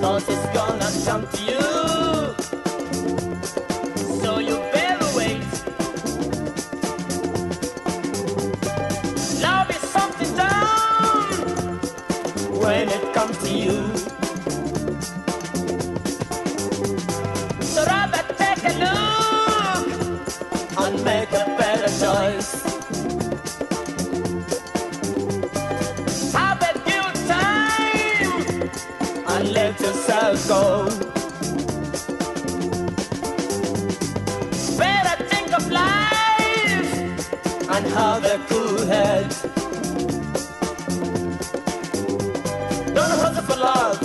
S2: Cause it's gonna come to you. Go. Better think of life and have a cool head. Don't hustle for love.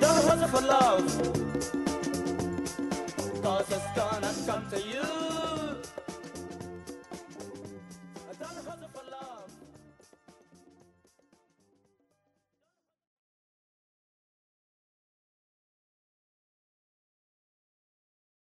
S2: Don't hustle for love. Cause it's gonna come to you.